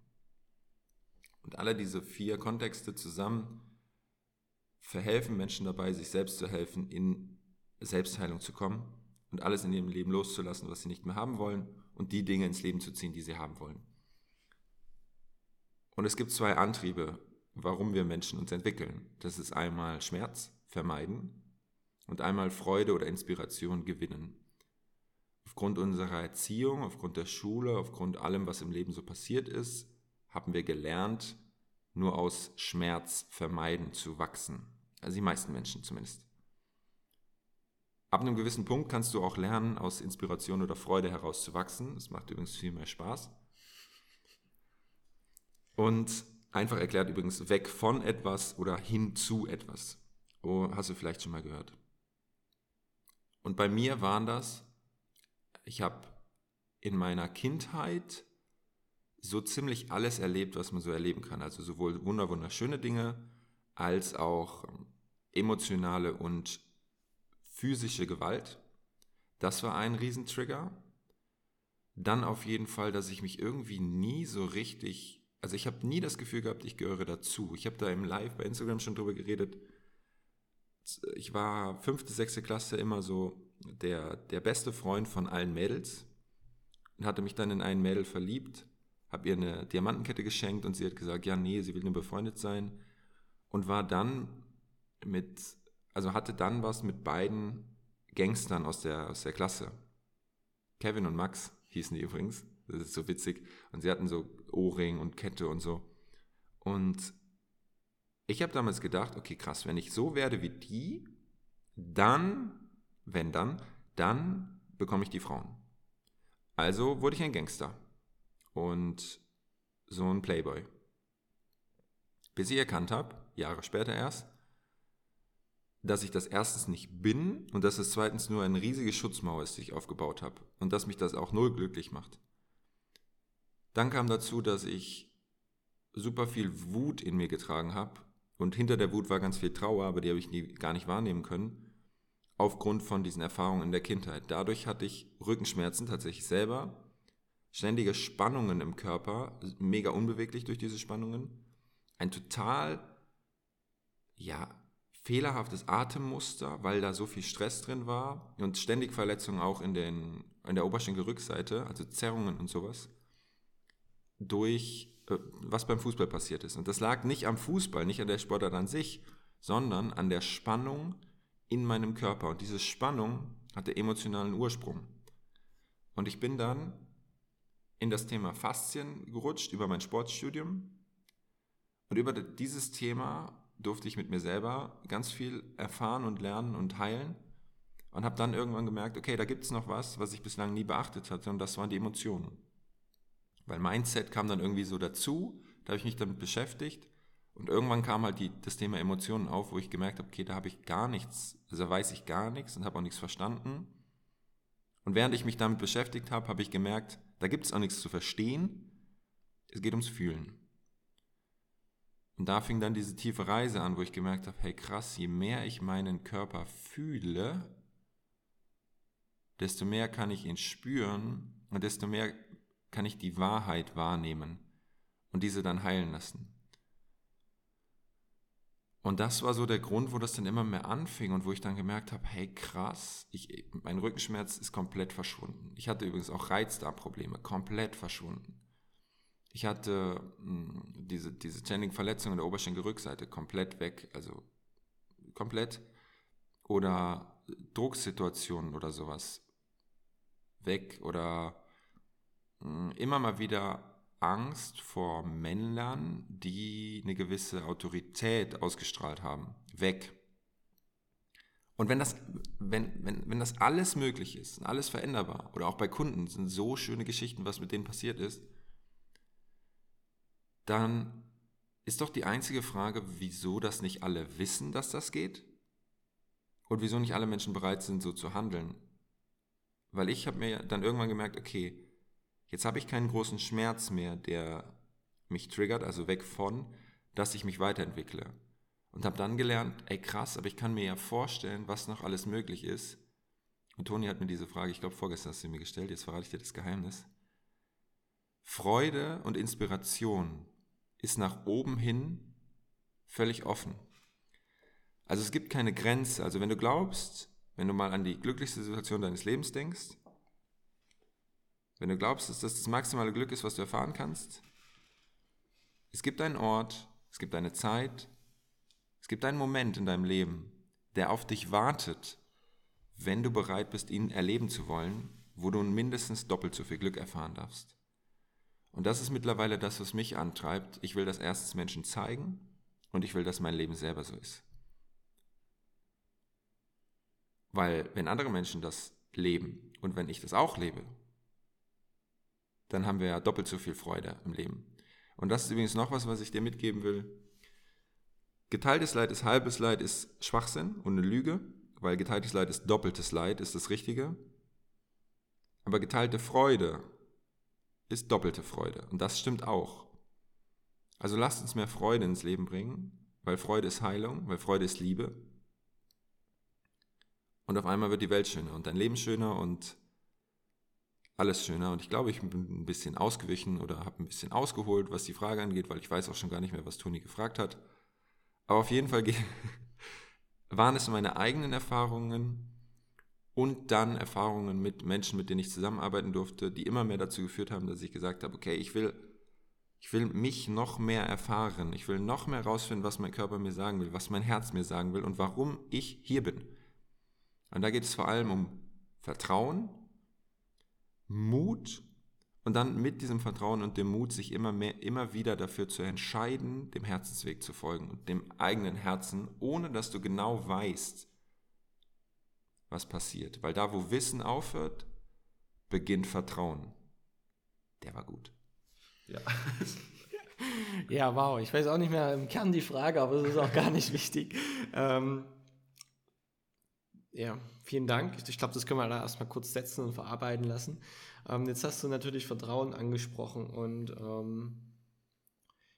Und alle diese vier Kontexte zusammen verhelfen Menschen dabei, sich selbst zu helfen, in Selbstheilung zu kommen und alles in ihrem Leben loszulassen, was sie nicht mehr haben wollen und die Dinge ins Leben zu ziehen, die sie haben wollen. Und es gibt zwei Antriebe, warum wir Menschen uns entwickeln. Das ist einmal Schmerz vermeiden und einmal Freude oder Inspiration gewinnen. Aufgrund unserer Erziehung, aufgrund der Schule, aufgrund allem, was im Leben so passiert ist, haben wir gelernt, nur aus Schmerz vermeiden zu wachsen. Also die meisten Menschen zumindest. Ab einem gewissen Punkt kannst du auch lernen, aus Inspiration oder Freude heraus zu wachsen. Das macht übrigens viel mehr Spaß. Und einfach erklärt übrigens weg von etwas oder hin zu etwas. Oh, hast du vielleicht schon mal gehört. Und bei mir waren das, ich habe in meiner Kindheit so ziemlich alles erlebt, was man so erleben kann. Also sowohl wunderschöne Dinge als auch ähm, emotionale und physische Gewalt. Das war ein Riesentrigger. Dann auf jeden Fall, dass ich mich irgendwie nie so richtig, also ich habe nie das Gefühl gehabt, ich gehöre dazu. Ich habe da im Live bei Instagram schon drüber geredet. Ich war fünfte, sechste Klasse immer so der, der beste Freund von allen Mädels und hatte mich dann in einen Mädel verliebt habe ihr eine Diamantenkette geschenkt und sie hat gesagt, ja, nee, sie will nur befreundet sein und war dann mit, also hatte dann was mit beiden Gangstern aus der, aus der Klasse. Kevin und Max hießen die übrigens, das ist so witzig und sie hatten so Ohrring und Kette und so und ich habe damals gedacht, okay, krass, wenn ich so werde wie die, dann, wenn dann, dann bekomme ich die Frauen. Also wurde ich ein Gangster und so ein Playboy. Bis ich erkannt habe, Jahre später erst, dass ich das erstens nicht bin und dass es zweitens nur eine riesige Schutzmauer ist, die ich aufgebaut habe und dass mich das auch null glücklich macht. Dann kam dazu, dass ich super viel Wut in mir getragen habe und hinter der Wut war ganz viel Trauer, aber die habe ich nie, gar nicht wahrnehmen können, aufgrund von diesen Erfahrungen in der Kindheit. Dadurch hatte ich Rückenschmerzen tatsächlich selber ständige Spannungen im Körper, mega unbeweglich durch diese Spannungen, ein total, ja, fehlerhaftes Atemmuster, weil da so viel Stress drin war und ständig Verletzungen auch in, den, in der Oberschenkelrückseite, also Zerrungen und sowas, durch was beim Fußball passiert ist. Und das lag nicht am Fußball, nicht an der Sportart an sich, sondern an der Spannung in meinem Körper. Und diese Spannung hatte emotionalen Ursprung. Und ich bin dann in das Thema Faszien gerutscht über mein Sportstudium. Und über dieses Thema durfte ich mit mir selber ganz viel erfahren und lernen und heilen. Und habe dann irgendwann gemerkt, okay, da gibt es noch was, was ich bislang nie beachtet hatte. Und das waren die Emotionen. Weil Mindset kam dann irgendwie so dazu. Da habe ich mich damit beschäftigt. Und irgendwann kam halt die, das Thema Emotionen auf, wo ich gemerkt habe, okay, da habe ich gar nichts, also weiß ich gar nichts und habe auch nichts verstanden. Und während ich mich damit beschäftigt habe, habe ich gemerkt, da gibt es auch nichts zu verstehen. Es geht ums Fühlen. Und da fing dann diese tiefe Reise an, wo ich gemerkt habe, hey krass, je mehr ich meinen Körper fühle, desto mehr kann ich ihn spüren und desto mehr kann ich die Wahrheit wahrnehmen und diese dann heilen lassen. Und das war so der Grund, wo das dann immer mehr anfing und wo ich dann gemerkt habe, hey krass, ich, mein Rückenschmerz ist komplett verschwunden. Ich hatte übrigens auch Reizdarmprobleme, komplett verschwunden. Ich hatte mh, hm, diese, diese ständigen Verletzungen der Oberschenkelrückseite komplett weg, also komplett. Oder Drucksituationen oder sowas weg oder immer mal wieder Angst vor Männern, die eine gewisse Autorität ausgestrahlt haben. Weg. Und wenn das, wenn, wenn, wenn das alles möglich ist, alles veränderbar, oder auch bei Kunden sind so schöne Geschichten, was mit denen passiert ist, dann ist doch die einzige Frage, wieso das nicht alle wissen, dass das geht und wieso nicht alle Menschen bereit sind, so zu handeln. Weil ich habe mir dann irgendwann gemerkt, okay, jetzt habe ich keinen großen Schmerz mehr, der mich triggert, also weg von, dass ich mich weiterentwickle. Und habe dann gelernt, ey krass, aber ich kann mir ja vorstellen, was noch alles möglich ist. Und Toni hat mir diese Frage, ich glaube vorgestern hast du mir gestellt, jetzt verrate ich dir das Geheimnis. Freude und Inspiration ist nach oben hin völlig offen. Also es gibt keine Grenze. Also wenn du glaubst, wenn du mal an die glücklichste Situation deines Lebens denkst, wenn du glaubst, dass das das maximale Glück ist, was du erfahren kannst, es gibt einen Ort, es gibt eine Zeit, es gibt einen Moment in deinem Leben, der auf dich wartet, wenn du bereit bist, ihn erleben zu wollen, wo du mindestens doppelt so viel Glück erfahren darfst. Und das ist mittlerweile das, was mich antreibt. Ich will das erstens Menschen zeigen und ich will, dass mein Leben selber so ist. Weil wenn andere Menschen das leben und wenn ich das auch lebe, dann haben wir ja doppelt so viel Freude im Leben. Und das ist übrigens noch was, was ich dir mitgeben will. Geteiltes Leid ist halbes Leid, ist Schwachsinn und eine Lüge, weil geteiltes Leid ist doppeltes Leid, ist das Richtige. Aber geteilte Freude ist doppelte Freude. Und das stimmt auch. Also lasst uns mehr Freude ins Leben bringen, weil Freude ist Heilung, weil Freude ist Liebe. Und auf einmal wird die Welt schöner und dein Leben schöner und alles schöner. Und ich glaube, ich bin ein bisschen ausgewichen oder habe ein bisschen ausgeholt, was die Frage angeht, weil ich weiß auch schon gar nicht mehr, was Toni gefragt hat. Aber auf jeden Fall waren es meine eigenen Erfahrungen und dann Erfahrungen mit Menschen, mit denen ich zusammenarbeiten durfte, die immer mehr dazu geführt haben, dass ich gesagt habe, okay, ich will, ich will mich noch mehr erfahren, ich will noch mehr herausfinden, was mein Körper mir sagen will, was mein Herz mir sagen will und warum ich hier bin. Und da geht es vor allem um Vertrauen, Mut und dann mit diesem Vertrauen und dem Mut sich immer mehr, immer wieder dafür zu entscheiden, dem Herzensweg zu folgen und dem eigenen Herzen, ohne dass du genau weißt, was passiert. Weil da, wo Wissen aufhört, beginnt Vertrauen. Der war gut. Ja. ja, wow. Ich weiß auch nicht mehr im Kern die Frage, aber es ist auch gar nicht wichtig. Ähm, ja, vielen Dank. Ich glaube, das können wir da erstmal kurz setzen und verarbeiten lassen. Ähm, jetzt hast du natürlich Vertrauen angesprochen und ähm,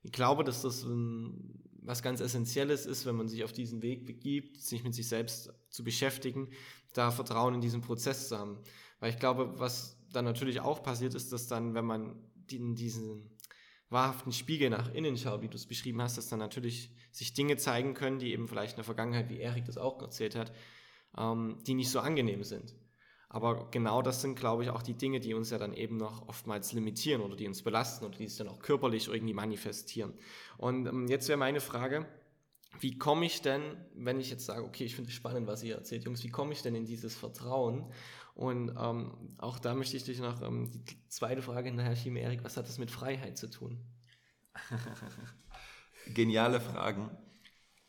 ich glaube, dass das ein, was ganz Essentielles ist, wenn man sich auf diesen Weg begibt, sich mit sich selbst zu beschäftigen, da Vertrauen in diesen Prozess zu haben. Weil ich glaube, was dann natürlich auch passiert ist, dass dann, wenn man in diesen wahrhaften Spiegel nach innen schaut, wie du es beschrieben hast, dass dann natürlich sich Dinge zeigen können, die eben vielleicht in der Vergangenheit, wie Erik das auch erzählt hat, ähm, die nicht so angenehm sind. Aber genau das sind, glaube ich, auch die Dinge, die uns ja dann eben noch oftmals limitieren oder die uns belasten oder die sich dann auch körperlich irgendwie manifestieren. Und ähm, jetzt wäre meine Frage, wie komme ich denn, wenn ich jetzt sage, okay, ich finde es spannend, was ihr erzählt, Jungs, wie komme ich denn in dieses Vertrauen? Und ähm, auch da möchte ich dich noch ähm, die zweite Frage hinterher schieben, Erik, was hat das mit Freiheit zu tun? Geniale Fragen.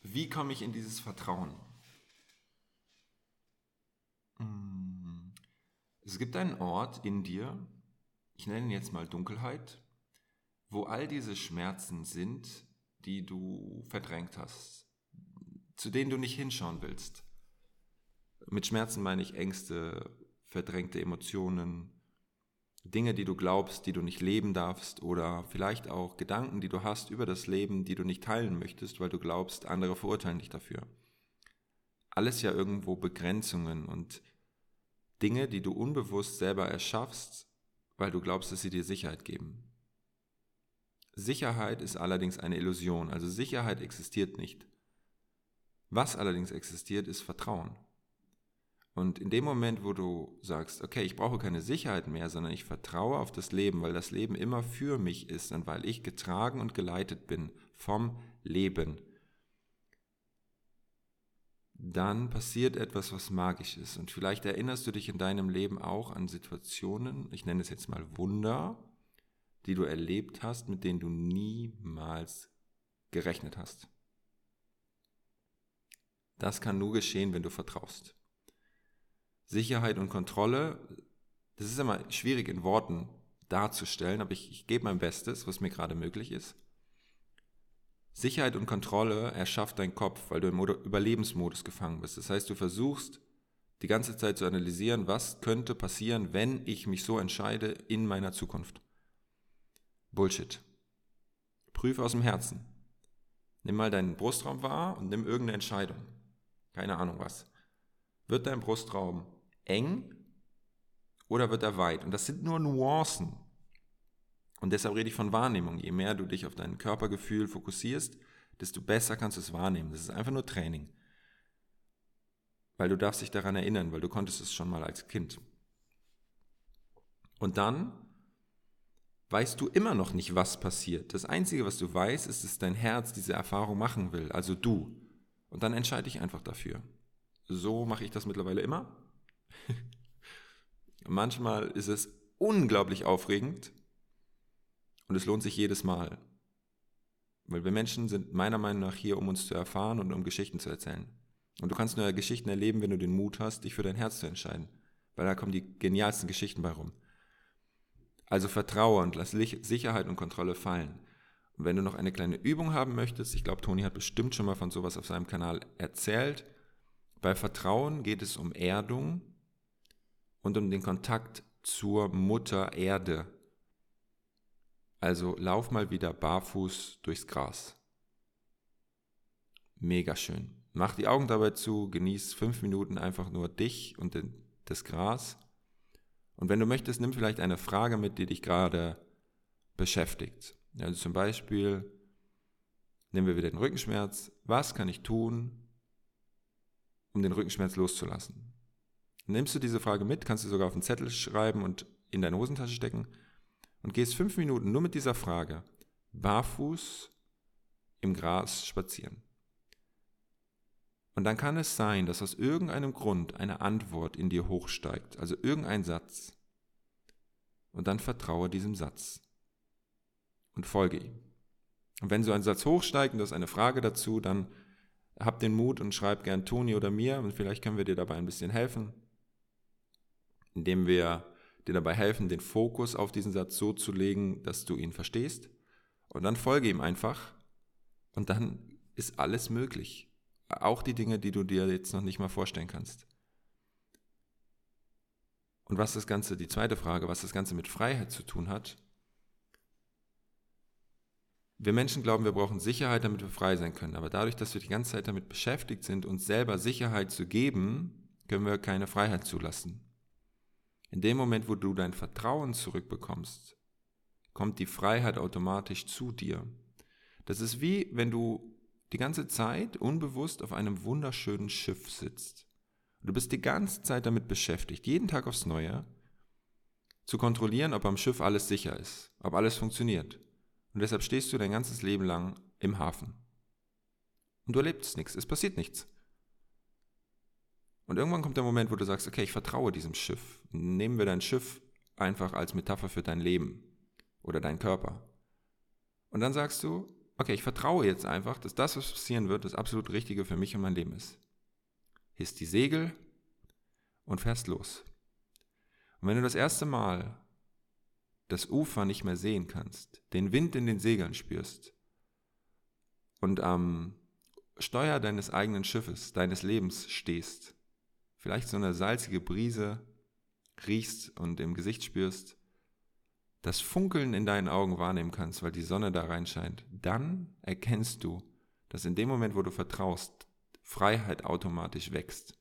Wie komme ich in dieses Vertrauen? Hm. Es gibt einen Ort in dir, ich nenne ihn jetzt mal Dunkelheit, wo all diese Schmerzen sind, die du verdrängt hast, zu denen du nicht hinschauen willst. Mit Schmerzen meine ich Ängste, verdrängte Emotionen, Dinge, die du glaubst, die du nicht leben darfst oder vielleicht auch Gedanken, die du hast über das Leben, die du nicht teilen möchtest, weil du glaubst, andere verurteilen dich dafür. Alles ja irgendwo Begrenzungen und Dinge, die du unbewusst selber erschaffst, weil du glaubst, dass sie dir Sicherheit geben. Sicherheit ist allerdings eine Illusion, also Sicherheit existiert nicht. Was allerdings existiert, ist Vertrauen. Und in dem Moment, wo du sagst, okay, ich brauche keine Sicherheit mehr, sondern ich vertraue auf das Leben, weil das Leben immer für mich ist und weil ich getragen und geleitet bin vom Leben, dann passiert etwas, was magisch ist. Und vielleicht erinnerst du dich in deinem Leben auch an Situationen, ich nenne es jetzt mal Wunder, die du erlebt hast, mit denen du niemals gerechnet hast. Das kann nur geschehen, wenn du vertraust. Sicherheit und Kontrolle, das ist immer schwierig in Worten darzustellen, aber ich, ich gebe mein Bestes, was mir gerade möglich ist. Sicherheit und Kontrolle erschafft dein Kopf, weil du im Überlebensmodus gefangen bist. Das heißt, du versuchst die ganze Zeit zu analysieren, was könnte passieren, wenn ich mich so entscheide in meiner Zukunft. Bullshit. Prüfe aus dem Herzen. Nimm mal deinen Brustraum wahr und nimm irgendeine Entscheidung. Keine Ahnung was. Wird dein Brustraum eng oder wird er weit? Und das sind nur Nuancen. Und deshalb rede ich von Wahrnehmung. Je mehr du dich auf dein Körpergefühl fokussierst, desto besser kannst du es wahrnehmen. Das ist einfach nur Training. Weil du darfst dich daran erinnern, weil du konntest es schon mal als Kind. Und dann weißt du immer noch nicht, was passiert. Das Einzige, was du weißt, ist, dass dein Herz diese Erfahrung machen will, also du. Und dann entscheide ich einfach dafür. So mache ich das mittlerweile immer. Manchmal ist es unglaublich aufregend, und es lohnt sich jedes Mal. Weil wir Menschen sind meiner Meinung nach hier, um uns zu erfahren und um Geschichten zu erzählen. Und du kannst nur Geschichten erleben, wenn du den Mut hast, dich für dein Herz zu entscheiden. Weil da kommen die genialsten Geschichten bei rum. Also vertraue und lass Sicherheit und Kontrolle fallen. Und wenn du noch eine kleine Übung haben möchtest, ich glaube, Toni hat bestimmt schon mal von sowas auf seinem Kanal erzählt. Bei Vertrauen geht es um Erdung und um den Kontakt zur Mutter Erde, also lauf mal wieder barfuß durchs Gras. Mega schön. Mach die Augen dabei zu, genieß fünf Minuten einfach nur dich und den, das Gras. Und wenn du möchtest, nimm vielleicht eine Frage mit, die dich gerade beschäftigt. Also zum Beispiel, nehmen wir wieder den Rückenschmerz. Was kann ich tun, um den Rückenschmerz loszulassen? Nimmst du diese Frage mit, kannst du sogar auf einen Zettel schreiben und in deine Hosentasche stecken und gehst fünf Minuten nur mit dieser Frage barfuß im Gras spazieren. Und dann kann es sein, dass aus irgendeinem Grund eine Antwort in dir hochsteigt, also irgendein Satz. Und dann vertraue diesem Satz und folge ihm. Und wenn so ein Satz hochsteigt und das ist eine Frage dazu, dann hab den Mut und schreib gern Toni oder mir und vielleicht können wir dir dabei ein bisschen helfen, indem wir dir dabei helfen, den Fokus auf diesen Satz so zu legen, dass du ihn verstehst. Und dann folge ihm einfach. Und dann ist alles möglich. Auch die Dinge, die du dir jetzt noch nicht mal vorstellen kannst. Und was das Ganze, die zweite Frage, was das Ganze mit Freiheit zu tun hat. Wir Menschen glauben, wir brauchen Sicherheit, damit wir frei sein können. Aber dadurch, dass wir die ganze Zeit damit beschäftigt sind, uns selber Sicherheit zu geben, können wir keine Freiheit zulassen. In dem Moment, wo du dein Vertrauen zurückbekommst, kommt die Freiheit automatisch zu dir. Das ist wie wenn du die ganze Zeit unbewusst auf einem wunderschönen Schiff sitzt. Du bist die ganze Zeit damit beschäftigt, jeden Tag aufs Neue, zu kontrollieren, ob am Schiff alles sicher ist, ob alles funktioniert. Und deshalb stehst du dein ganzes Leben lang im Hafen. Und du erlebst nichts, es passiert nichts. Und irgendwann kommt der Moment, wo du sagst, okay, ich vertraue diesem Schiff. Nehmen wir dein Schiff einfach als Metapher für dein Leben oder dein Körper. Und dann sagst du, okay, ich vertraue jetzt einfach, dass das, was passieren wird, das absolut Richtige für mich und mein Leben ist. Hisst die Segel und fährst los. Und wenn du das erste Mal das Ufer nicht mehr sehen kannst, den Wind in den Segeln spürst und am Steuer deines eigenen Schiffes, deines Lebens stehst, vielleicht so eine salzige Brise riechst und im Gesicht spürst, das Funkeln in deinen Augen wahrnehmen kannst, weil die Sonne da reinscheint, dann erkennst du, dass in dem Moment, wo du vertraust, Freiheit automatisch wächst.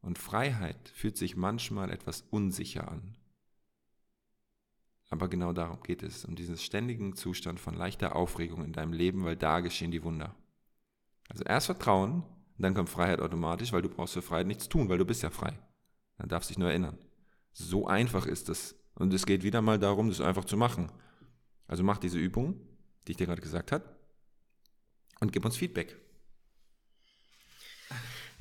Und Freiheit fühlt sich manchmal etwas unsicher an. Aber genau darum geht es, um diesen ständigen Zustand von leichter Aufregung in deinem Leben, weil da geschehen die Wunder. Also erst Vertrauen, und dann kommt Freiheit automatisch, weil du brauchst für Freiheit nichts tun, weil du bist ja frei. Dann darfst du dich nur erinnern. So einfach ist es. Und es geht wieder mal darum, das einfach zu machen. Also mach diese Übung, die ich dir gerade gesagt habe, und gib uns Feedback.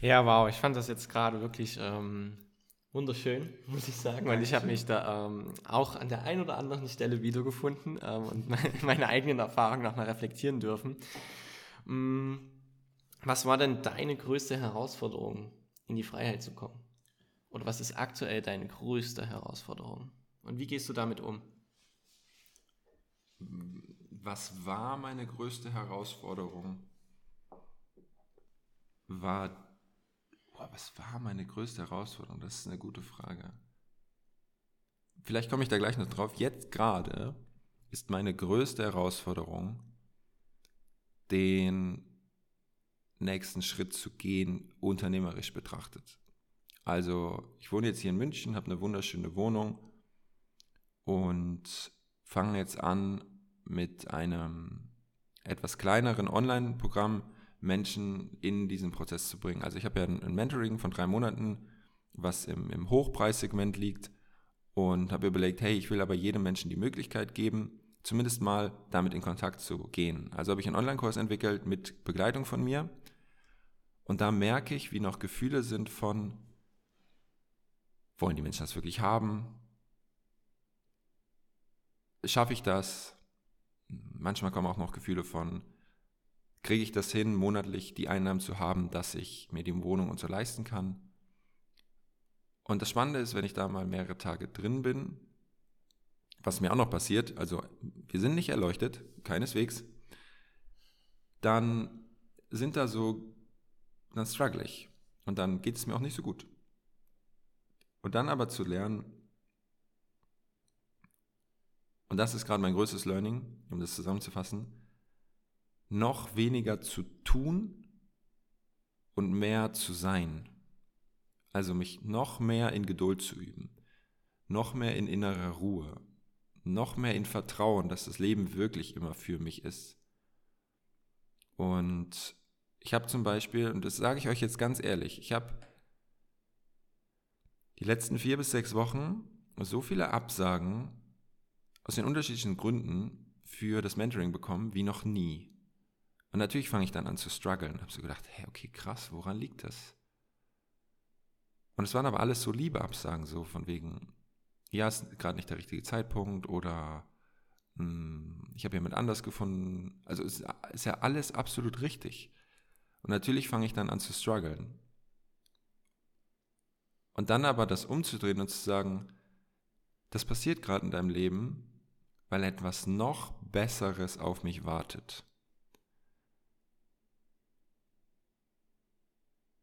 Ja, wow, ich fand das jetzt gerade wirklich ähm, wunderschön, muss ich sagen, weil ich habe mich da ähm, auch an der einen oder anderen Stelle wiedergefunden ähm, und meine, meine eigenen Erfahrungen nochmal reflektieren dürfen. Mm was war denn deine größte Herausforderung, in die Freiheit zu kommen? Oder was ist aktuell deine größte Herausforderung? Und wie gehst du damit um? Was war meine größte Herausforderung? War, boah, was war meine größte Herausforderung? Das ist eine gute Frage. Vielleicht komme ich da gleich noch drauf. Jetzt gerade ist meine größte Herausforderung, den nächsten Schritt zu gehen, unternehmerisch betrachtet. Also ich wohne jetzt hier in München, habe eine wunderschöne Wohnung und fange jetzt an mit einem etwas kleineren Online-Programm Menschen in diesen Prozess zu bringen. Also ich habe ja ein Mentoring von drei Monaten, was im, im Hochpreissegment liegt und habe überlegt, hey, ich will aber jedem Menschen die Möglichkeit geben, zumindest mal damit in Kontakt zu gehen. Also habe ich einen Online-Kurs entwickelt mit Begleitung von mir und da merke ich, wie noch Gefühle sind von, wollen die Menschen das wirklich haben? Schaffe ich das? Manchmal kommen auch noch Gefühle von, kriege ich das hin, monatlich die Einnahmen zu haben, dass ich mir die Wohnung und so leisten kann? Und das Spannende ist, wenn ich da mal mehrere Tage drin bin, was mir auch noch passiert, also wir sind nicht erleuchtet, keineswegs, dann sind da so, dann struggle ich und dann geht es mir auch nicht so gut. Und dann aber zu lernen, und das ist gerade mein größtes Learning, um das zusammenzufassen, noch weniger zu tun und mehr zu sein. Also mich noch mehr in Geduld zu üben, noch mehr in innerer Ruhe, noch mehr in Vertrauen, dass das Leben wirklich immer für mich ist. Und ich habe zum Beispiel, und das sage ich euch jetzt ganz ehrlich, ich habe die letzten vier bis sechs Wochen so viele Absagen aus den unterschiedlichen Gründen für das Mentoring bekommen wie noch nie. Und natürlich fange ich dann an zu strugglen. Habe so gedacht, hey, okay, krass, woran liegt das? Und es waren aber alles so liebe Absagen, so von wegen, ja, ist gerade nicht der richtige Zeitpunkt oder mh, hm, ich habe jemand anders gefunden. Also es ist ja alles absolut richtig. Und natürlich fange ich dann an zu strugglen. Und dann aber das umzudrehen und zu sagen, das passiert gerade in deinem Leben, weil etwas noch Besseres auf mich wartet.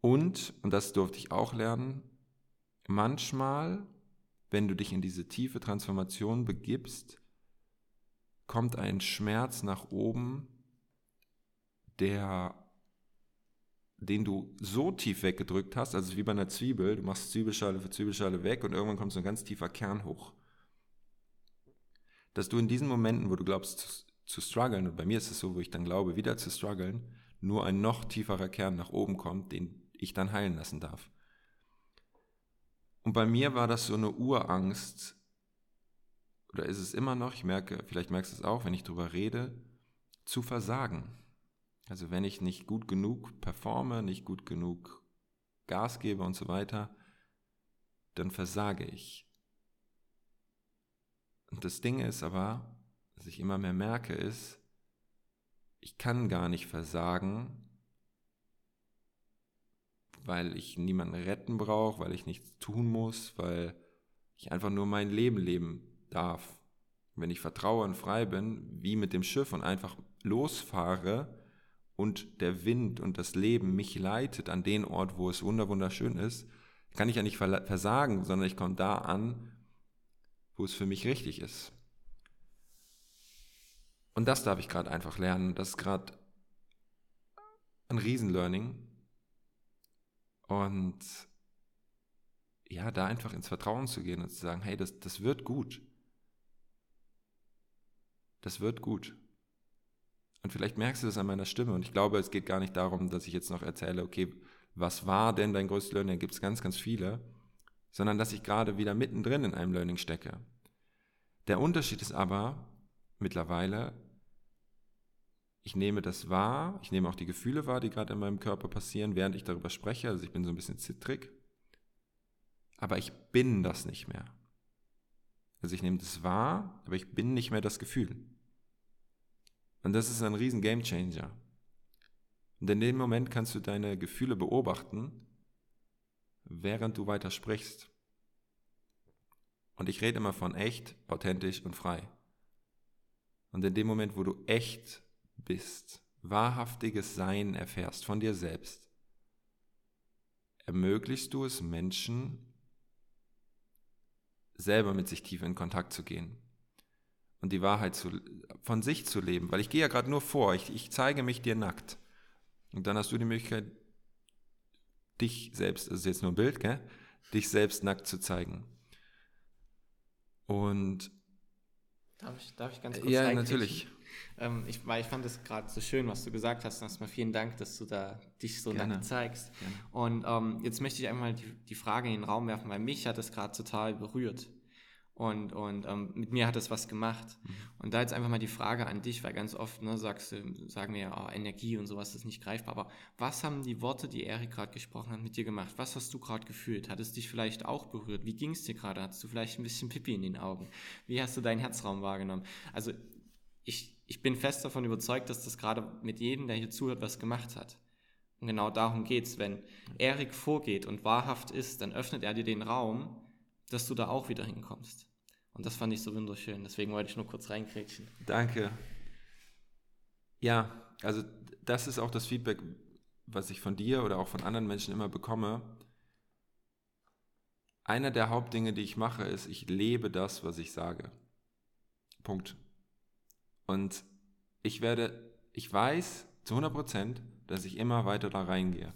Und, und das durfte ich auch lernen, manchmal, wenn du dich in diese tiefe Transformation begibst, kommt ein Schmerz nach oben, der, den du so tief weggedrückt hast, also wie bei einer Zwiebel, du machst Zwiebelschale für Zwiebelschale weg und irgendwann kommt so ein ganz tiefer Kern hoch. Dass du in diesen Momenten, wo du glaubst zu, zu strugglen, und bei mir ist es so, wo ich dann glaube, wieder zu strugglen, nur ein noch tieferer Kern nach oben kommt, den ich dann heilen lassen darf. Und bei mir war das so eine Urangst, oder ist es immer noch, ich merke, vielleicht merkst du es auch, wenn ich drüber rede, zu versagen. Also wenn ich nicht gut genug performe, nicht gut genug Gas gebe und so weiter, dann versage ich. Und das Ding ist aber, was ich immer mehr merke, ist, ich kann gar nicht versagen, weil ich niemanden retten brauche, weil ich nichts tun muss, weil ich einfach nur mein Leben leben darf. Wenn ich vertraue und frei bin, wie mit dem Schiff und einfach losfahre und der Wind und das Leben mich leitet an den Ort, wo es wunderschön ist, kann ich ja nicht versagen, sondern ich komme da an, wo es für mich richtig ist. Und das darf ich gerade einfach lernen. Das ist gerade ein Riesenlearning, und ja, da einfach ins Vertrauen zu gehen und zu sagen, hey, das, das wird gut. Das wird gut. Und vielleicht merkst du das an meiner Stimme. Und ich glaube, es geht gar nicht darum, dass ich jetzt noch erzähle, okay, was war denn dein größtes Learning? Da gibt es ganz, ganz viele. Sondern dass ich gerade wieder mittendrin in einem Learning stecke. Der Unterschied ist aber mittlerweile, ich nehme das wahr, ich nehme auch die Gefühle wahr, die gerade in meinem Körper passieren, während ich darüber spreche. Also ich bin so ein bisschen zittrig. Aber ich bin das nicht mehr. Also ich nehme das wahr, aber ich bin nicht mehr das Gefühl. Und das ist ein riesen Game Changer. Und in dem Moment kannst du deine Gefühle beobachten, während du weiter sprichst. Und ich rede immer von echt, authentisch und frei. Und in dem Moment, wo du echt bist, wahrhaftiges Sein erfährst von dir selbst, ermöglichst du es Menschen, selber mit sich tief in Kontakt zu gehen und die Wahrheit zu, von sich zu leben. Weil ich gehe ja gerade nur vor, ich, ich zeige mich dir nackt. Und dann hast du die Möglichkeit, dich selbst, das ist jetzt nur ein Bild, gell? dich selbst nackt zu zeigen. Und darf ich, darf ich ganz kurz Ja, natürlich. Ähm, ich, weil ich fand es gerade so schön, was du gesagt hast. Erstmal vielen Dank, dass du da dich so Gerne. nackt zeigst. Gerne. Und ähm, jetzt möchte ich einmal die, die Frage in den Raum werfen, weil mich hat das gerade total berührt. Und, und ähm, mit mir hat das was gemacht. Mhm. Und da jetzt einfach mal die Frage an dich, weil ganz oft ne, sagst, sagen wir ja, oh, Energie und sowas ist nicht greifbar. Aber was haben die Worte, die Erik gerade gesprochen hat, mit dir gemacht? Was hast du gerade gefühlt? Hat es dich vielleicht auch berührt? Wie ging es dir gerade? Hattest du vielleicht ein bisschen Pipi in den Augen? Wie hast du deinen Herzraum wahrgenommen? Also ich, ich bin fest davon überzeugt, dass das gerade mit jedem, der hier zuhört, was gemacht hat. Und genau darum geht es. Wenn Erik vorgeht und wahrhaft ist, dann öffnet er dir den Raum, dass du da auch wieder hinkommst. Und das fand ich so wunderschön. Deswegen wollte ich nur kurz reinkrätschen. Danke. Ja, also das ist auch das Feedback, was ich von dir oder auch von anderen Menschen immer bekomme. Einer der Hauptdinge, die ich mache, ist, ich lebe das, was ich sage. Punkt. Und ich werde, ich weiß zu 100 Prozent, dass ich immer weiter da reingehe.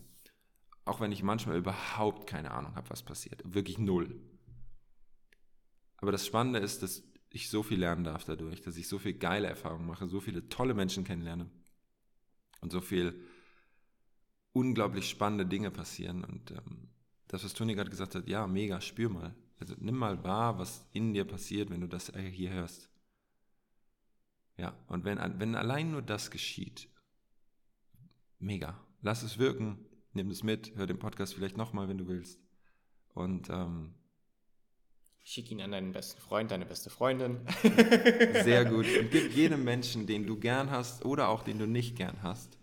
Auch wenn ich manchmal überhaupt keine Ahnung habe, was passiert. Wirklich null. Aber das Spannende ist, dass ich so viel lernen darf dadurch, dass ich so viel geile Erfahrungen mache, so viele tolle Menschen kennenlerne und so viel unglaublich spannende Dinge passieren. Und ähm, das, was Toni gerade gesagt hat, ja, mega, spür mal. Also nimm mal wahr, was in dir passiert, wenn du das hier hörst. Ja, und wenn, wenn allein nur das geschieht, mega. Lass es wirken, nimm es mit, hör den Podcast vielleicht nochmal, wenn du willst. Und ähm, Schick ihn an deinen besten Freund, deine beste Freundin. Sehr gut. Und gib jedem Menschen, den du gern hast oder auch den du nicht gern hast,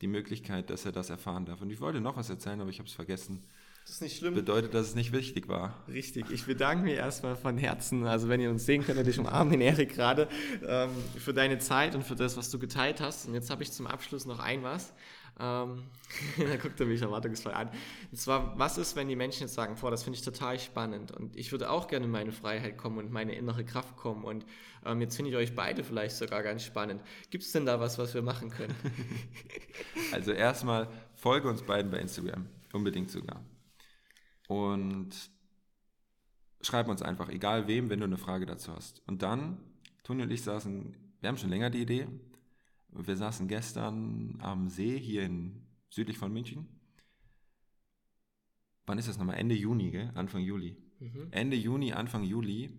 die Möglichkeit, dass er das erfahren darf. Und ich wollte noch was erzählen, aber ich habe es vergessen. Das ist nicht schlimm. Bedeutet, dass es nicht wichtig war. Richtig. Ich bedanke mich erstmal von Herzen. Also, wenn ihr uns sehen könnt, ich umarme den Erik gerade ähm, für deine Zeit und für das, was du geteilt hast. Und jetzt habe ich zum Abschluss noch ein was. Ähm, da guckt er mich erwartungsvoll an. Und zwar, was ist, wenn die Menschen jetzt sagen, boah, das finde ich total spannend und ich würde auch gerne in meine Freiheit kommen und meine innere Kraft kommen und ähm, jetzt finde ich euch beide vielleicht sogar ganz spannend. Gibt es denn da was, was wir machen können? also erstmal folge uns beiden bei Instagram, unbedingt sogar. Und schreib uns einfach, egal wem, wenn du eine Frage dazu hast. Und dann, Toni und ich saßen, wir haben schon länger die Idee, wir saßen gestern am See hier in, südlich von München. Wann ist das nochmal? Ende Juni, gell? Anfang Juli. Mhm. Ende Juni, Anfang Juli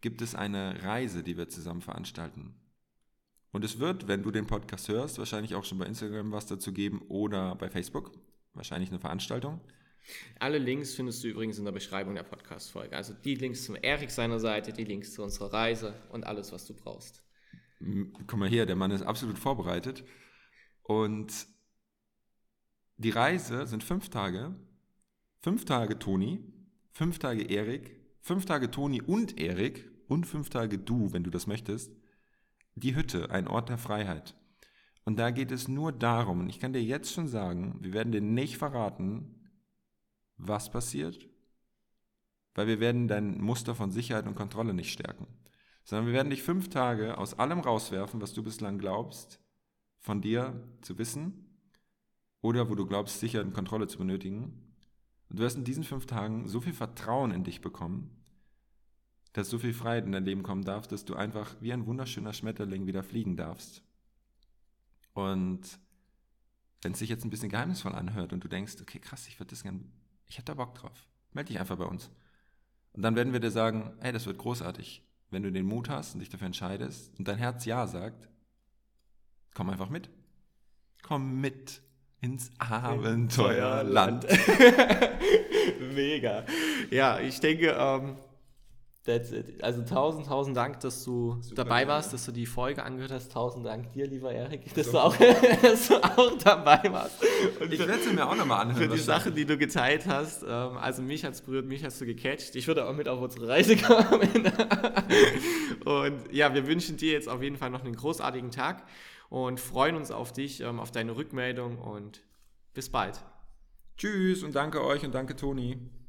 gibt es eine Reise, die wir zusammen veranstalten. Und es wird, wenn du den Podcast hörst, wahrscheinlich auch schon bei Instagram was dazu geben oder bei Facebook. Wahrscheinlich eine Veranstaltung. Alle Links findest du übrigens in der Beschreibung der Podcast-Folge. Also die Links zum Erik seiner Seite, die Links zu unserer Reise und alles, was du brauchst guck mal her, der Mann ist absolut vorbereitet. Und die Reise sind fünf Tage. Fünf Tage Toni, fünf Tage Erik, fünf Tage Toni und Erik und fünf Tage du, wenn du das möchtest. Die Hütte, ein Ort der Freiheit. Und da geht es nur darum, und ich kann dir jetzt schon sagen, wir werden dir nicht verraten, was passiert, weil wir werden dein Muster von Sicherheit und Kontrolle nicht stärken sondern wir werden dich fünf Tage aus allem rauswerfen, was du bislang glaubst, von dir zu wissen oder wo du glaubst, Sicherheit und Kontrolle zu benötigen. Und du wirst in diesen fünf Tagen so viel Vertrauen in dich bekommen, dass so viel Freiheit in dein Leben kommen darf, dass du einfach wie ein wunderschöner Schmetterling wieder fliegen darfst. Und wenn es sich jetzt ein bisschen geheimnisvoll anhört und du denkst, okay, krass, ich würde das gern, ich hätte da Bock drauf, melde dich einfach bei uns. Und dann werden wir dir sagen, hey, das wird großartig wenn du den Mut hast und dich dafür entscheidest und dein Herz Ja sagt, komm einfach mit. Komm mit ins Abenteuerland. Mega. Ja, ich denke, ähm. Also tausend, tausend Dank, dass du Super dabei warst, dass du die Folge angehört hast. Tausend Dank dir, lieber Erik, dass, du auch, dass du auch dabei warst. Und Ich werde sie mir auch nochmal anhören. für die Sachen, die du geteilt hast. Ähm, also mich hat es berührt, mich hast du gecatcht. Ich würde auch mit auf unsere Reise kommen. und ja, wir wünschen dir jetzt auf jeden Fall noch einen großartigen Tag und freuen uns auf dich, ähm, auf deine Rückmeldung und bis bald. Tschüss und danke euch und danke Toni.